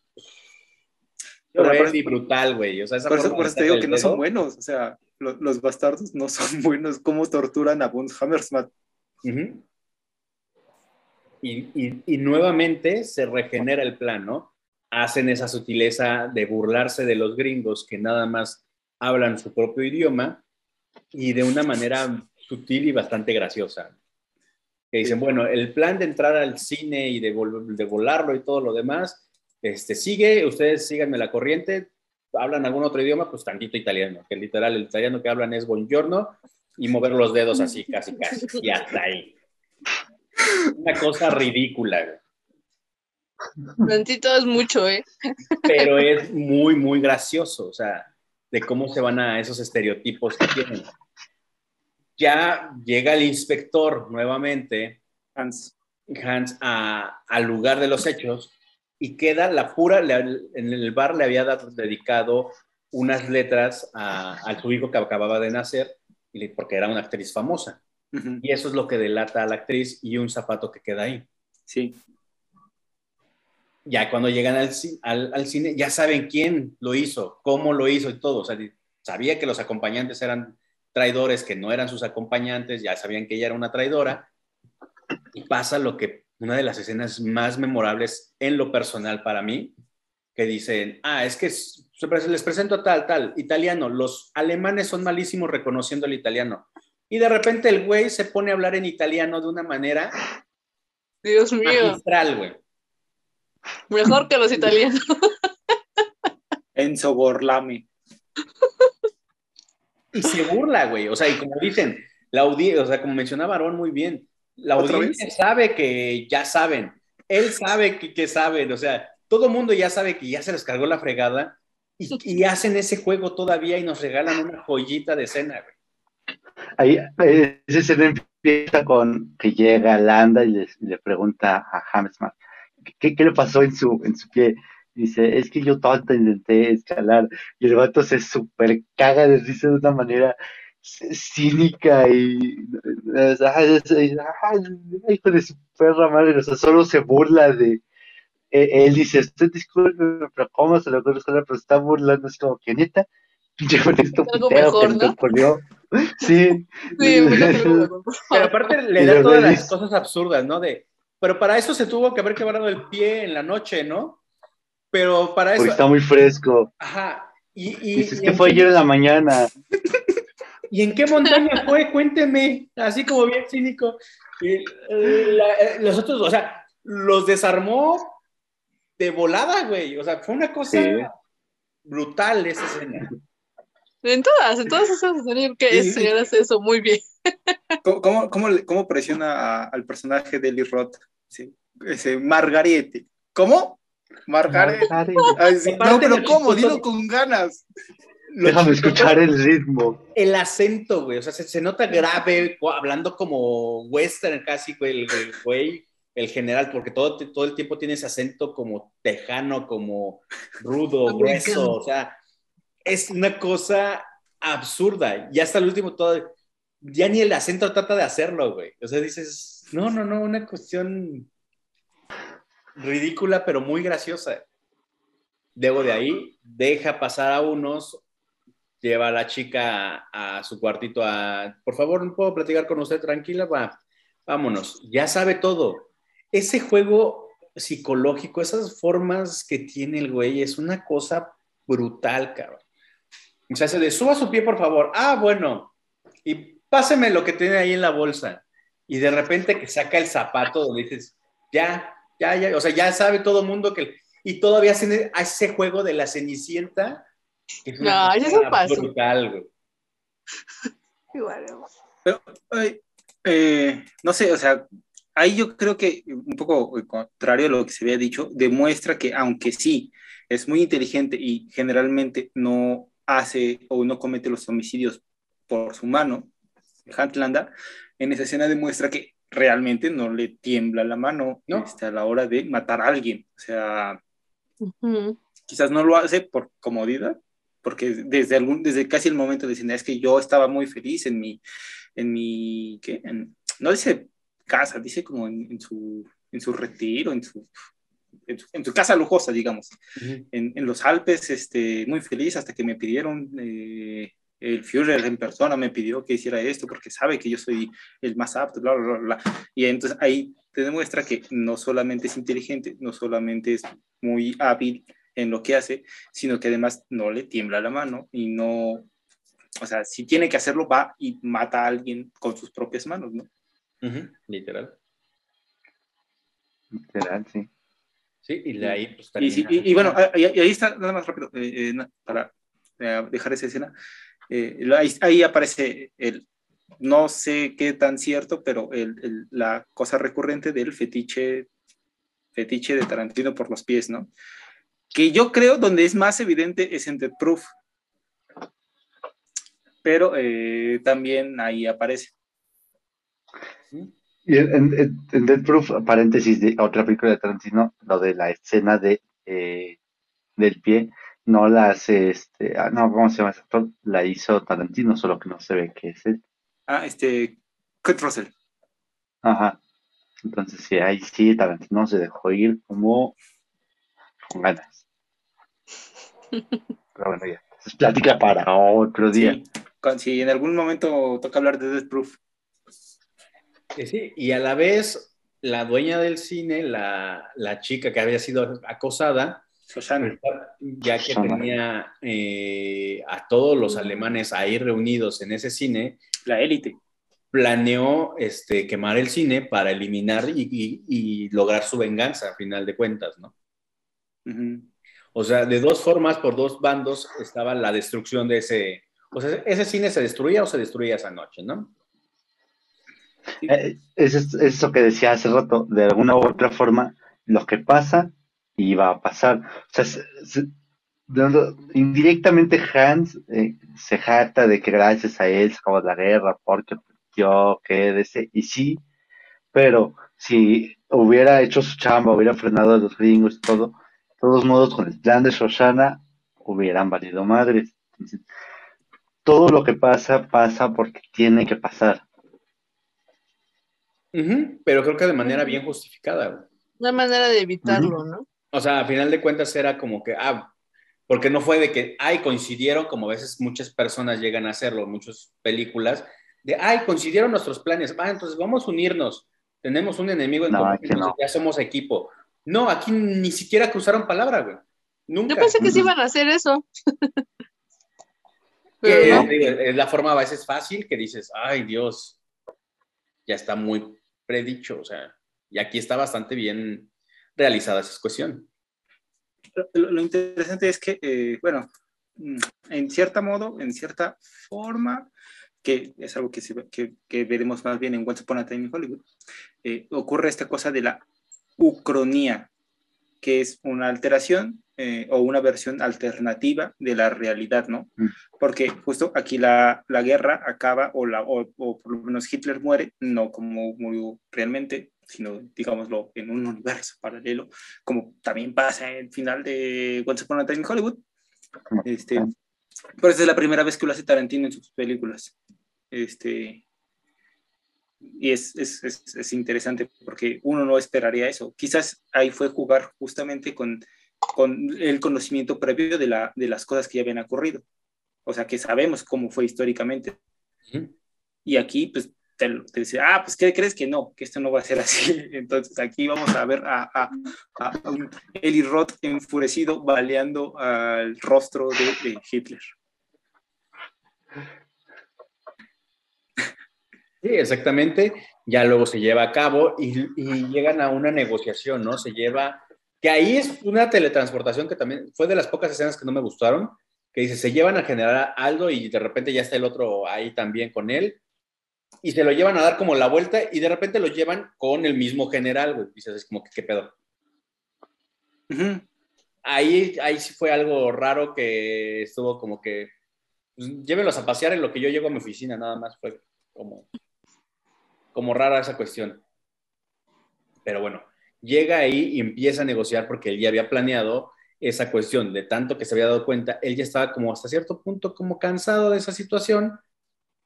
y brutal, güey. O sea, esa Por eso, por te digo que no son buenos. O sea, lo- los bastardos no son buenos. ¿Cómo torturan a? Ujú. y, y- y nuevamente se regenera el plan, ¿no? Hacen esa sutileza de burlarse de los gringos que nada más hablan su propio idioma y de una manera sutil y bastante graciosa. Que dicen, bueno, el plan de entrar al cine y de, vol- de volarlo y todo lo demás, este, sigue, ustedes síganme la corriente, hablan algún otro idioma, pues tantito italiano, que literal el italiano que hablan es buongiorno y mover los dedos así, casi, casi, y hasta ahí. Una cosa ridícula. Tantito es mucho, ¿eh? pero es muy, muy gracioso, o sea, de cómo se van a esos estereotipos que tienen. Ya llega el inspector nuevamente, Hans. Hans, a- al lugar de los hechos y queda la pura, le- en el bar le había dado- dedicado unas letras a, a su hijo que acababa de nacer, porque era una actriz famosa. Y eso es lo que delata a la actriz y un zapato que queda ahí. Sí. ya cuando llegan al, ci- al, al cine, ya saben quién lo hizo, cómo lo hizo y todo. O sea, sabía que los acompañantes eran traidores, que no eran sus acompañantes, ya sabían que ella era una traidora. Y pasa lo que, una de las escenas más memorables en lo personal para mí, que dicen, ah, es que les presento a tal, tal, italiano. Los alemanes son malísimos reconociendo el italiano. Y de repente el güey se pone a hablar en italiano de una manera Dios mío, magistral, güey. mejor que los italianos. Enzo Gorlame. Y se burla, güey. O sea, y como dicen, la audiencia, o sea, como mencionaba Aarón muy bien, la ¿Otra audiencia vez? sabe que ya saben. Él sabe que, que saben. O sea, todo el mundo ya sabe que ya se les cargó la fregada y, y hacen ese juego todavía y nos regalan una joyita de escena, güey. Ahí, eh, esa escena empieza con que llega Landa y le, le pregunta a Hammersmark ¿qué, qué le pasó en su, en su pie. Dice, es que yo tonta intenté escalar y el vato se super caga de risa de una manera cínica y hijo de su perra madre, o sea, solo se burla de eh, él dice, usted disculpe, pero cómo se lo escalar, pero está burlando, es como que neta, pinche con esto mejor, que me ¿no? ocurrió. Sí, Pero aparte le da todas las dice- cosas absurdas, ¿no? De, pero para eso se tuvo que haber quebrado el pie en la noche, ¿no? Pero para eso, porque está muy fresco. ajá. Y, y, Dices y que en fue qué- ayer en la mañana. ¿Y en qué montaña fue? Cuénteme, así como bien cínico. Y, eh, la- eh, los otros, o sea, los desarmó de volada, güey. O sea, fue una cosa Sí. brutal esa escena. En todas, en todas esas escenas que Sí, señor hace eso muy bien. ¿Cómo, cómo, cómo presiona a- al personaje de Eli Roth? Sí. Ese Margarete. ¿Cómo? Margarete. Ay, sí. Aparte No, pero ¿cómo? Dilo con ganas. Lo Déjame escuchar el ritmo. El acento, güey. O sea, se, se nota grave, hablando como western casi, güey, el, el güey, el general, porque todo, todo el tiempo tiene ese acento como tejano, como rudo, Americano. grueso. O sea, es una cosa absurda. Y hasta el último todo, ya ni el acento trata de hacerlo, güey. O sea, dices, no, no, no, una cuestión ridícula, pero muy graciosa. Debo de ahí, deja pasar a unos, lleva a la chica a, su cuartito a, por favor, ¿no puedo platicar con usted tranquila? Va, vámonos, ya sabe todo. Ese juego psicológico, esas formas que tiene el güey, es una cosa brutal, cabrón. O sea, se le suba su pie, por favor. Ah, bueno. Y páseme lo que tiene ahí en la bolsa. Y de repente que saca el zapato donde dices, ya, ya, ya. O sea, ya sabe todo el mundo que... Y todavía hace ese juego de la cenicienta. Que es No, brutal, güey. Pero, ay, eh, no sé, o sea, ahí yo creo que un poco contrario a lo que se había dicho, demuestra que aunque sí es muy inteligente y generalmente no hace o no comete los homicidios por su mano, Huntlanda, en esa escena demuestra que realmente no le tiembla la mano No. este, a la hora de matar a alguien. O sea, Ujú. quizás no lo hace por comodidad, porque desde, algún, desde casi el momento dicen, es que yo estaba muy feliz en mi, en mi, ¿qué? En- no dice casa, dice como en, en su, en su retiro, en su, en su, en su casa lujosa, digamos, en, en los Alpes, este, muy feliz hasta que me pidieron, eh, el Führer en persona me pidió que hiciera esto porque sabe que yo soy el más apto, bla, bla, bla, bla. Y entonces ahí te demuestra que no solamente es inteligente, no solamente es muy hábil en lo que hace, sino que además no le tiembla la mano y no, o sea, si tiene que hacerlo, va y mata a alguien con sus propias manos, ¿no? Literal. Literal, sí. Sí, y de ahí pues Y, sí, termina. y- y bueno, ahí, ahí está, nada más rápido, eh, eh, para eh, dejar esa escena, eh, ahí, aparece el, no sé qué tan cierto, pero la cosa recurrente del fetiche, fetiche de Tarantino por los pies, ¿no? Que yo creo donde es más evidente es en Death Proof. Pero eh, también ahí aparece. Y en, en, Death Proof, paréntesis de otra película de Tarantino, lo de la escena de eh, del pie, no la hace este, ah, no, ¿cómo se llama ese actor? La hizo Tarantino, solo que no se ve que es él. Ah, este, Kurt Russell. Ajá. Entonces sí, ahí sí Tarantino se dejó ir como con ganas. Pero bueno, ya. Es plática para otro día. Sí, con- si en algún momento toca hablar de Death Proof. Eh, Sí, y a la vez la dueña del cine, la, la chica que había sido acosada, Shoshana. ya que tenía eh, a todos los alemanes ahí reunidos en ese cine, La élite. planeó este, quemar el cine para eliminar y, y- y lograr su venganza, a final de cuentas, ¿no? Ujú. O sea, de dos formas, por dos bandos, estaba la destrucción de ese... O sea, ese cine se destruía o se destruía esa noche, ¿no? Eh, es, es eso que decía hace rato, de alguna u otra forma, lo que pasa iba a pasar. O sea, se- se- de- indirectamente Hans eh, se jacta de que gracias a él se acabó la guerra, porque yo quédese, y sí, pero si hubiera hecho su chamba, hubiera frenado a los gringos y todo, de todos modos, con el plan de Shoshana, hubieran valido madres. Entonces, todo lo que pasa, pasa porque tiene que pasar. Ujú, Pero creo que de manera bien justificada. Una manera de evitarlo, ¿no? O sea, a final de cuentas era como que, ah, porque no fue de que, ay, coincidieron, como a veces muchas personas llegan a hacerlo, muchas películas, de, ay, coincidieron nuestros planes, ah, entonces vamos a unirnos, tenemos un enemigo en No, común, entonces no. ya somos equipo. No, aquí ni siquiera cruzaron palabra, güey. Nunca. Yo pensé que sí iban a hacer eso. Que, Pero no. digo, es la forma a veces fácil que dices, ay, Dios, ya está muy predicho, o sea, y aquí está bastante bien realizada esa cuestión. Lo, lo interesante es que, eh, bueno, mm, en cierta modo, en cierta forma, que es algo que, se que, que veremos más bien en Once Upon a Time in Hollywood, eh, ocurre esta cosa de la ucronía, que es una alteración eh, o una versión alternativa de la realidad, ¿no? Mm. Porque justo aquí la, la guerra acaba, o, la, o, o por lo menos Hitler muere, no como murió realmente, sino, digámoslo, en un universo paralelo, como también pasa en el final de Once Upon a Time in Hollywood. Este, pero esta es la primera vez que lo hace Tarantino en sus películas. Este, y es, es, es, es, interesante porque uno no esperaría eso. Quizás ahí fue jugar justamente con, con el conocimiento previo de, la, de las cosas que ya habían ocurrido. O sea, que sabemos cómo fue históricamente. Y aquí, pues, te, dice, ah, pues, ¿qué crees que no? Que esto no va a ser así. Entonces, aquí vamos a ver a, Eli Roth enfurecido baleando al rostro de, Hitler. Sí, exactamente. Ya luego se lleva a cabo y, y, llegan a una negociación, ¿no? Se lleva, que ahí es una teletransportación que también fue de las pocas escenas que no me gustaron, que dice, se llevan a generar algo y de repente ya está el otro ahí también con él y se lo llevan a dar como la vuelta y de repente lo llevan con el mismo general, güey. Dices, es como que, ¿qué pedo? Uh -huh. Ahí, ahí sí fue algo raro que estuvo como que, pues, llévenlos a pasear en lo que yo llego a mi oficina, nada más fue como como rara esa cuestión. Pero bueno, llega ahí y empieza a negociar porque él ya había planeado esa cuestión de tanto que se había dado cuenta, él ya estaba como hasta cierto punto como cansado de esa situación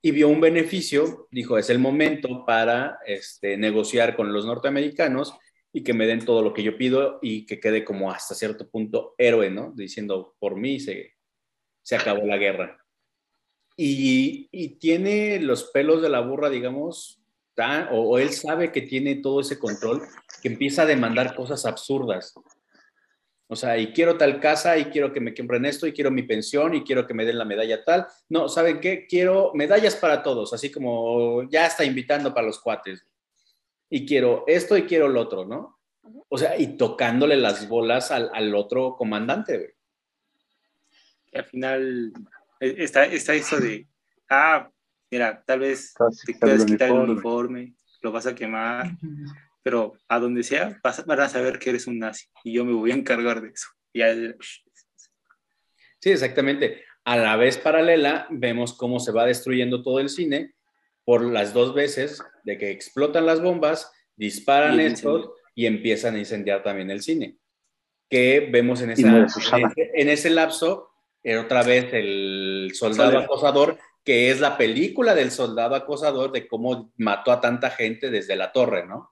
y vio un beneficio, dijo, es el momento para este, negociar con los norteamericanos y que me den todo lo que yo pido y que quede como hasta cierto punto héroe, ¿no? Diciendo, por mí se, se acabó la guerra. Y, y tiene los pelos de la burra, digamos, o, o, él sabe que tiene todo ese control, que empieza a demandar cosas absurdas. O sea, y quiero tal casa, y quiero que me compren esto, y quiero mi pensión, y quiero que me den la medalla tal. No, ¿saben qué? Quiero medallas para todos, así como ya está invitando para los cuates. Y quiero esto y quiero lo otro, ¿no? O sea, y tocándole las bolas al, al otro comandante, güey. Y al final está, está eso de, ah, mira, tal vez te puedes quitar el uniforme, lo vas a quemar, pero a donde sea vas, van a saber que eres un nazi y yo me voy a encargar de eso. Y al... Sí, exactamente. A la vez paralela, vemos cómo se va destruyendo todo el cine por las dos veces de que explotan las bombas, disparan y estos y empiezan a incendiar también el cine. Que vemos en, esa, en, ese, en ese lapso, otra vez el soldado acosador que es la película del soldado acosador de cómo mató a tanta gente desde la torre, ¿no?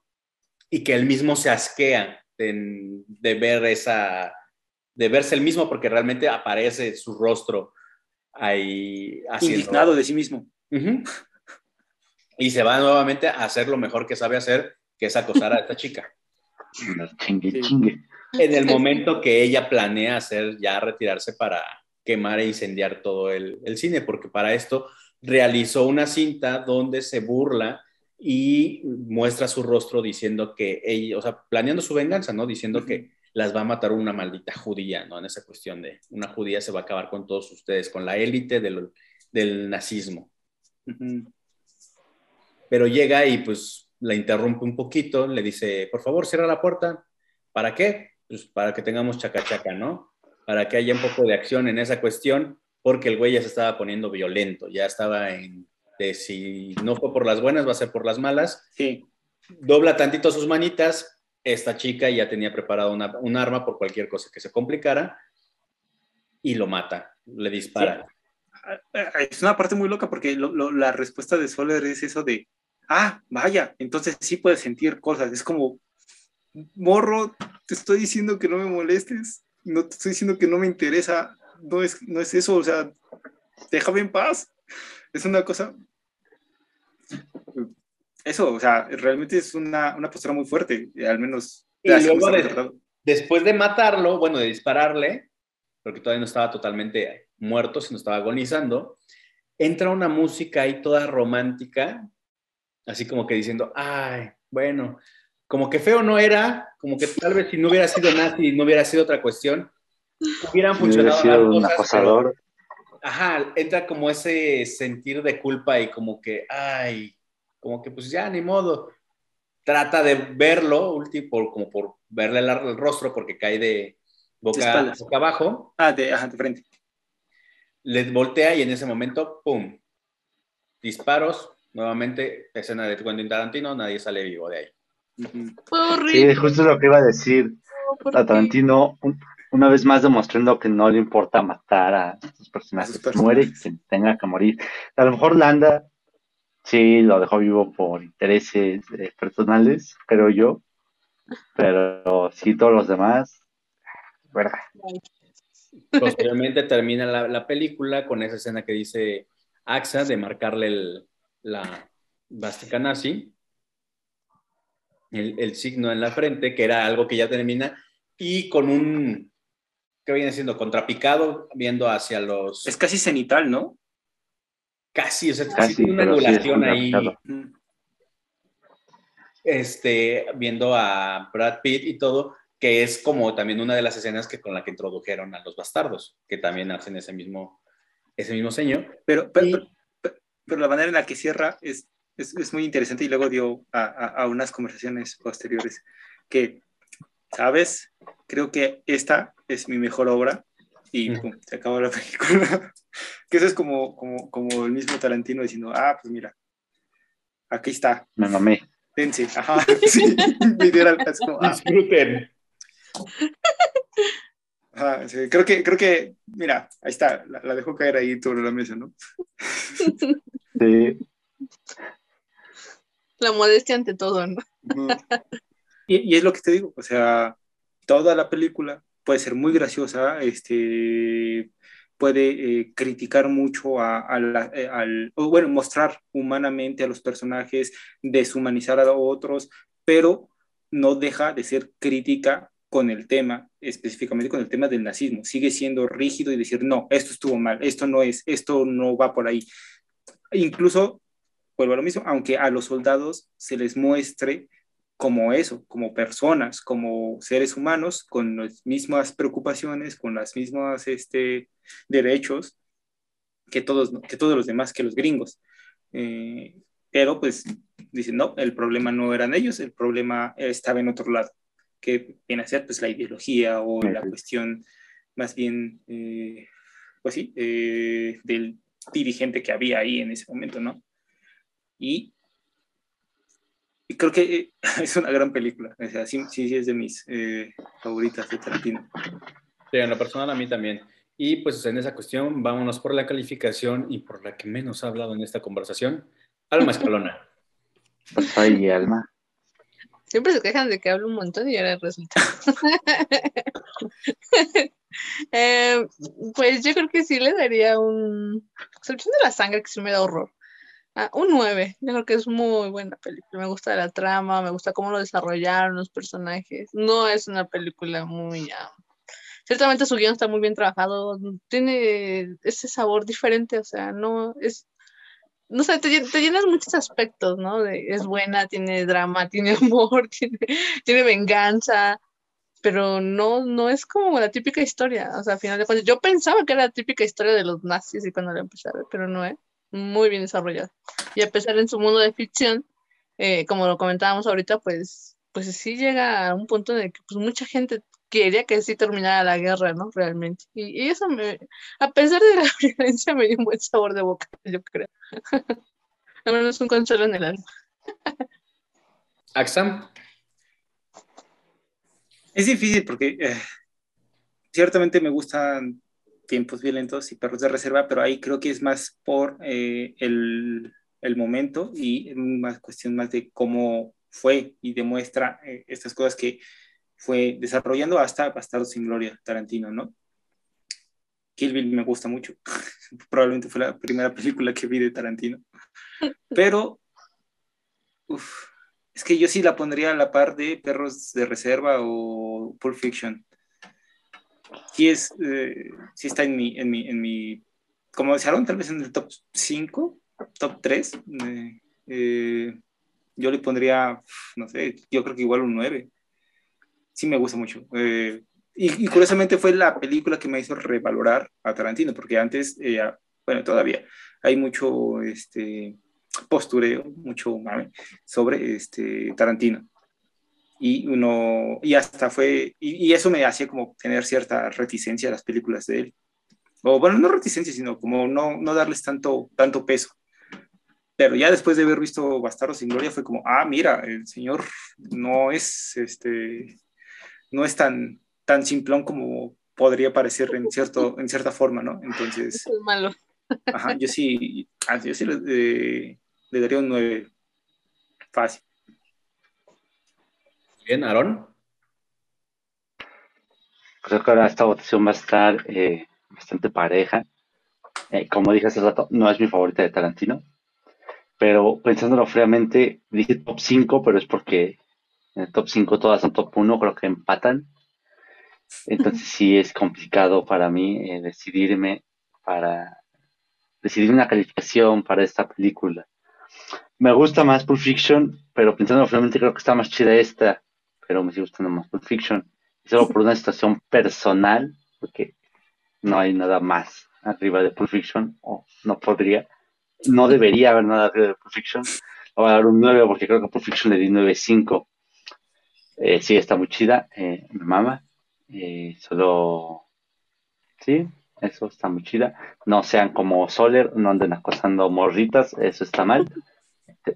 Y que él mismo se asquea de, de ver esa, de verse el mismo porque realmente aparece su rostro ahí haciendo... Indignado de sí mismo. Uh -huh. Y se va nuevamente a hacer lo mejor que sabe hacer, que es acosar a esta chica. chingue, chingue. En el momento que ella planea hacer ya retirarse para, quemar e incendiar todo el, el, cine, porque para esto realizó una cinta donde se burla y muestra su rostro diciendo que ella, o sea, planeando su venganza, ¿no? Diciendo uh -huh. que las va a matar una maldita judía, ¿no? En esa cuestión de una judía se va a acabar con todos ustedes, con la élite del, del, nazismo. Uh -huh. Pero llega y pues la interrumpe un poquito, le dice, por favor, cierra la puerta. ¿Para qué? Pues para que tengamos chacachaca, ¿no? para que haya un poco de acción en esa cuestión, porque el güey ya se estaba poniendo violento, ya estaba en, de si no fue por las buenas, va a ser por las malas. Sí. Dobla tantito sus manitas, esta chica ya tenía preparado una, un arma por cualquier cosa que se complicara, y lo mata, le dispara. Sí. Es una parte muy loca porque lo, lo, la respuesta de Soler es eso de, ah, vaya, entonces sí puedes sentir cosas, es como, morro, te estoy diciendo que no me molestes, no te estoy diciendo que no me interesa, no es, no es eso, o sea, déjame en paz. Es una cosa... Eso, o sea, realmente es una, una postura muy fuerte, al menos... Y luego de, después de matarlo, bueno, de dispararle, porque todavía no estaba totalmente muerto, sino estaba agonizando, entra una música ahí toda romántica, así como que diciendo, ay, bueno, como que feo no era, como que tal vez si no hubiera sido nazi, no hubiera sido otra cuestión, hubieran funcionado hubiera sido un acosador. Pero, ajá, entra como ese sentir de culpa y como que, ay, como que pues ya, ni modo. Trata de verlo, último, como por verle el, el, rostro porque cae de boca, boca abajo. Ah, de, ajá, de frente. Le voltea y en ese momento, ¡pum! Disparos, nuevamente, escena de Quentin Tarantino, nadie sale vivo de ahí. Sí, justo lo que iba a decir. A Tarantino, una vez más demostrando que no le importa matar a sus personajes, que muere y que tenga que morir. A lo mejor Landa Sí, lo dejó vivo por intereses eh, personales, creo yo. Pero sí, todos los demás, ¿verdad? Posteriormente termina la, la película con esa escena que dice AXA de marcarle el, la bástica nazi, el, el signo en la frente, que era algo que ya termina, y con un, ¿qué viene siendo? Contrapicado, viendo hacia los... Es casi cenital, ¿no? Casi, o sea, Casi, tiene una sí angulación ahí, este, viendo a Brad Pitt y todo, que es como también una de las escenas que con la que introdujeron a los bastardos, que también hacen ese mismo, ese mismo seño. Pero, pero, Y- pero- pero la manera en la que cierra es, es, es muy interesante y luego dio a, a- a unas conversaciones posteriores que, ¿sabes? Creo que esta es mi mejor obra y pum, se acabó la película. que eso es como, como, como el mismo Tarantino diciendo, ah, pues mira, aquí está, Me mamé. dense, ajá, sí, literal, es como, ah, Disfruten. ajá, sí, creo que, creo que, mira, ahí está, la, la dejo caer ahí sobre la mesa, ¿no? Sí, La modestia ante todo, ¿no? Y, y es lo que te digo, o sea, toda la película puede ser muy graciosa, este, puede eh, criticar mucho a, a la- eh, al, o bueno, mostrar humanamente a los personajes, deshumanizar a otros, pero no deja de ser crítica con el tema, específicamente con el tema del nazismo. Sigue siendo rígido y decir, no, esto estuvo mal, esto no es, esto no va por ahí. Incluso, vuelvo a lo mismo, aunque a los soldados se les muestre como eso, como personas, como seres humanos, con las mismas preocupaciones, con las mismas este, derechos que todos, que todos los demás, que los gringos. Eh, pero pues dicen, no, el problema no eran ellos, el problema estaba en otro lado, que viene a ser pues la ideología o la cuestión más bien, eh, pues sí, eh, del dirigente que había ahí en ese momento, ¿no? Y y creo que eh, es una gran película. O sea, sí, sí, sí es de mis eh, favoritas de Tarantino. Sí, en lo personal a mí también. Y pues en esa cuestión, vámonos por la calificación y por la que menos ha hablado en esta conversación, Alma Escalona. pues ahí, Alma. Siempre se quejan de que hablo un montón y ahora resulta. Eh, pues yo creo que sí le daría un. Excepción de la sangre, que sí me da horror. Ah, un 9. Yo creo que es muy buena película. Me gusta la trama, me gusta cómo lo desarrollaron los personajes. No es una película muy. ah, Ciertamente su guion está muy bien trabajado. Tiene ese sabor diferente, o sea, no es. No sé, te, te llenas muchos aspectos, ¿no? De- es buena, tiene drama, tiene humor, tiene, venganza, pero no, no es como la típica historia. O sea, al final de cuentas, yo pensaba que era la típica historia de los nazis y cuando la empecé pero no es muy bien desarrollada. Y a pesar en su mundo de ficción, eh, como lo comentábamos ahorita, pues, pues sí llega a un punto en el que pues, mucha gente quería que sí terminara la guerra, ¿no? Realmente. Y, y eso me, a pesar de la violencia, me dio un buen sabor de boca, yo creo. Al menos un consuelo en el alma. Axam, Es difícil porque eh, ciertamente me gustan tiempos violentos y perros de reserva, pero ahí creo que es más por eh, el, el momento y más cuestión más de cómo fue y demuestra eh, estas cosas que fue desarrollando hasta Bastardo sin Gloria, Tarantino, ¿no? Kill Bill me gusta mucho. Probablemente fue la primera película que vi de Tarantino. Pero, uf, es que yo sí la pondría a la par de Perros de Reserva o Pulp Fiction. Sí, es, eh, sí está en mi, en, mi, en mi, como decían, tal vez en el top 5, top 3. eh, eh, yo le pondría, no sé, yo creo que igual un 9. Sí me gusta mucho. Eh, y, y, curiosamente fue la película que me hizo revalorar a Tarantino, porque antes, eh, bueno, todavía hay mucho este, postureo, mucho mame sobre este, Tarantino. Y uno, y hasta fue, y, y, eso me hacía como tener cierta reticencia a las películas de él. O bueno, no reticencia, sino como no, no darles tanto, tanto peso. Pero ya después de haber visto Bastardo sin Gloria fue como, ah, mira, el señor no es, este, no es tan, tan simplón como podría parecer en, cierto, en cierta forma, ¿no? Entonces... Es malo. Ajá, yo sí, yo sí eh, le daría un 9. Fácil. Bien, Aaron. Creo que ahora esta votación va a estar eh, bastante pareja. Eh, como dije hace rato, no es mi favorita de Tarantino. Pero pensándolo fríamente, dije top 5, pero es porque en el top 5 todas son top 1, creo que empatan. Entonces sí es complicado para mí eh, decidirme para decidir una calificación para esta película. Me gusta más Pulp Fiction, pero pensando fríamente creo que está más chida esta, pero me sigue gustando más Pulp Fiction. Solo por una situación personal, porque no hay nada más arriba de Pulp Fiction, o no podría, no debería haber nada arriba de Pulp Fiction. Voy a dar un 9 porque creo que Pulp Fiction le di 9.5. Eh, sí, está muy chida, eh, me mama. Eh, solo, sí, eso está muy chida. No sean como Soler, no anden acosando morritas, eso está mal.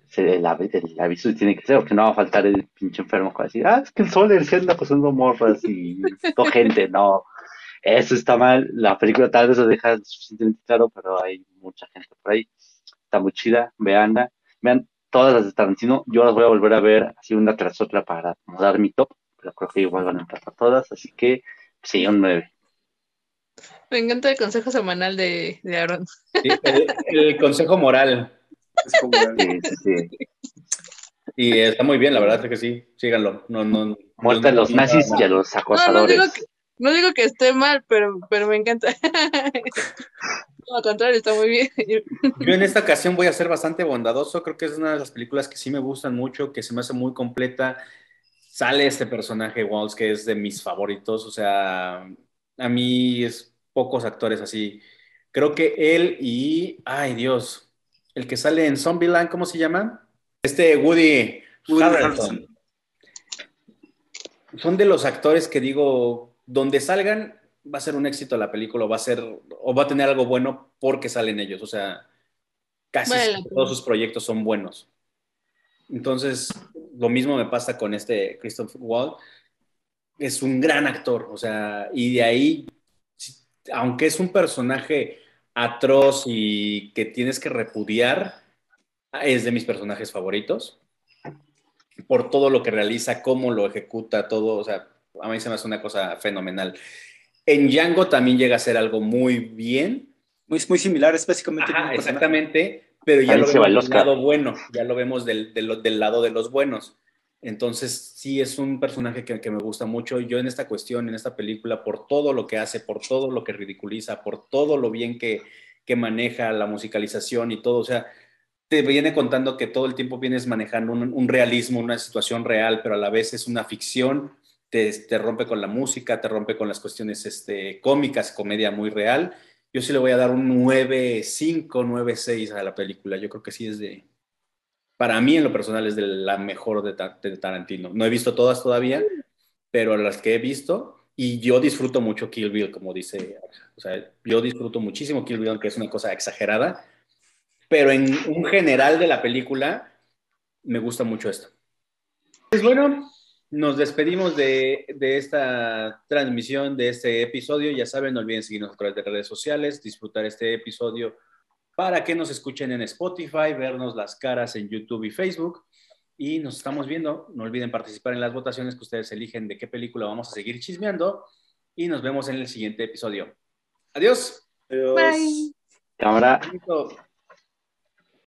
Se- El, avi- el aviso tiene que ser, porque no va a faltar el pinche enfermo que va a decir, ah, es que el Soler se anda acosando morras y no gente, no. Eso está mal. La película tal vez lo deja suficientemente claro, pero hay mucha gente por ahí. Está muy chida, veanla. Vean todas las de Tarantino. Yo las voy a volver a ver así una tras otra para acomodar mi top, pero creo que igual van a entrar todas, así que sí, un 9. Me encanta el consejo semanal de, de Aaron. Sí, el, el consejo moral. Es como- Sí, sí, sí. Y está muy bien, la verdad es que sí. Síganlo. No, no, Muerte a no- los no- nazis y a los No, no acosadores. digo que, no digo que esté mal, pero, pero me encanta. No, al contrario, está muy bien. Yo en esta ocasión voy a ser bastante bondadoso. Creo que es una de las películas que sí me gustan mucho, que se me hace muy completa. Sale este personaje, Walls, que es de mis favoritos. O sea, a mí es pocos actores así. Creo que él y, ay Dios, el que sale en Zombieland, ¿cómo se llama? Este Woody, Woody Harrelson. Son de los actores que digo, donde salgan va a ser un éxito la película, o va a ser, o va a tener algo bueno porque salen ellos. O sea, casi todos sus proyectos son buenos. Entonces, lo mismo me pasa con este Christopher Wall. Es un gran actor, o sea, y de ahí, aunque es un personaje atroz y que tienes que repudiar, es de mis personajes favoritos. Por todo lo que realiza, cómo lo ejecuta, todo, o sea, a mí se me hace una cosa fenomenal. En Django también llega a ser algo muy bien, Muy, muy similar, es básicamente Ajá, exactamente, pero ya Ahí lo vemos del lado bueno, ya lo vemos del, del- del lado de los buenos. Entonces, sí es un personaje que, que me gusta mucho. Yo en esta cuestión, en esta película, por todo lo que hace, por todo lo que ridiculiza, por todo lo bien que, que maneja la musicalización y todo, o sea, te viene contando que todo el tiempo vienes manejando un, realismo, una situación real, pero a la vez es una ficción, te, te rompe con la música, te rompe con las cuestiones este, cómicas, comedia muy real. Yo sí le voy a dar un 9.5, 9.6 a la película. Yo creo que sí es de, para mí en lo personal es de la mejor de, Ta- de Tarantino. No he visto todas todavía, pero las que he visto, y yo disfruto mucho Kill Bill, como dice, o sea, yo disfruto muchísimo Kill Bill, aunque es una cosa exagerada, pero en un general de la película me gusta mucho esto. Pues bueno, nos despedimos de, de esta transmisión, de este episodio. Ya saben, no olviden seguirnos a través de redes sociales, disfrutar este episodio para que nos escuchen en Spotify, vernos las caras en YouTube y Facebook. Y nos estamos viendo. No olviden participar en las votaciones que ustedes eligen de qué película vamos a seguir chismeando. Y nos vemos en el siguiente episodio. Adiós. Adiós. Bye. Cámara.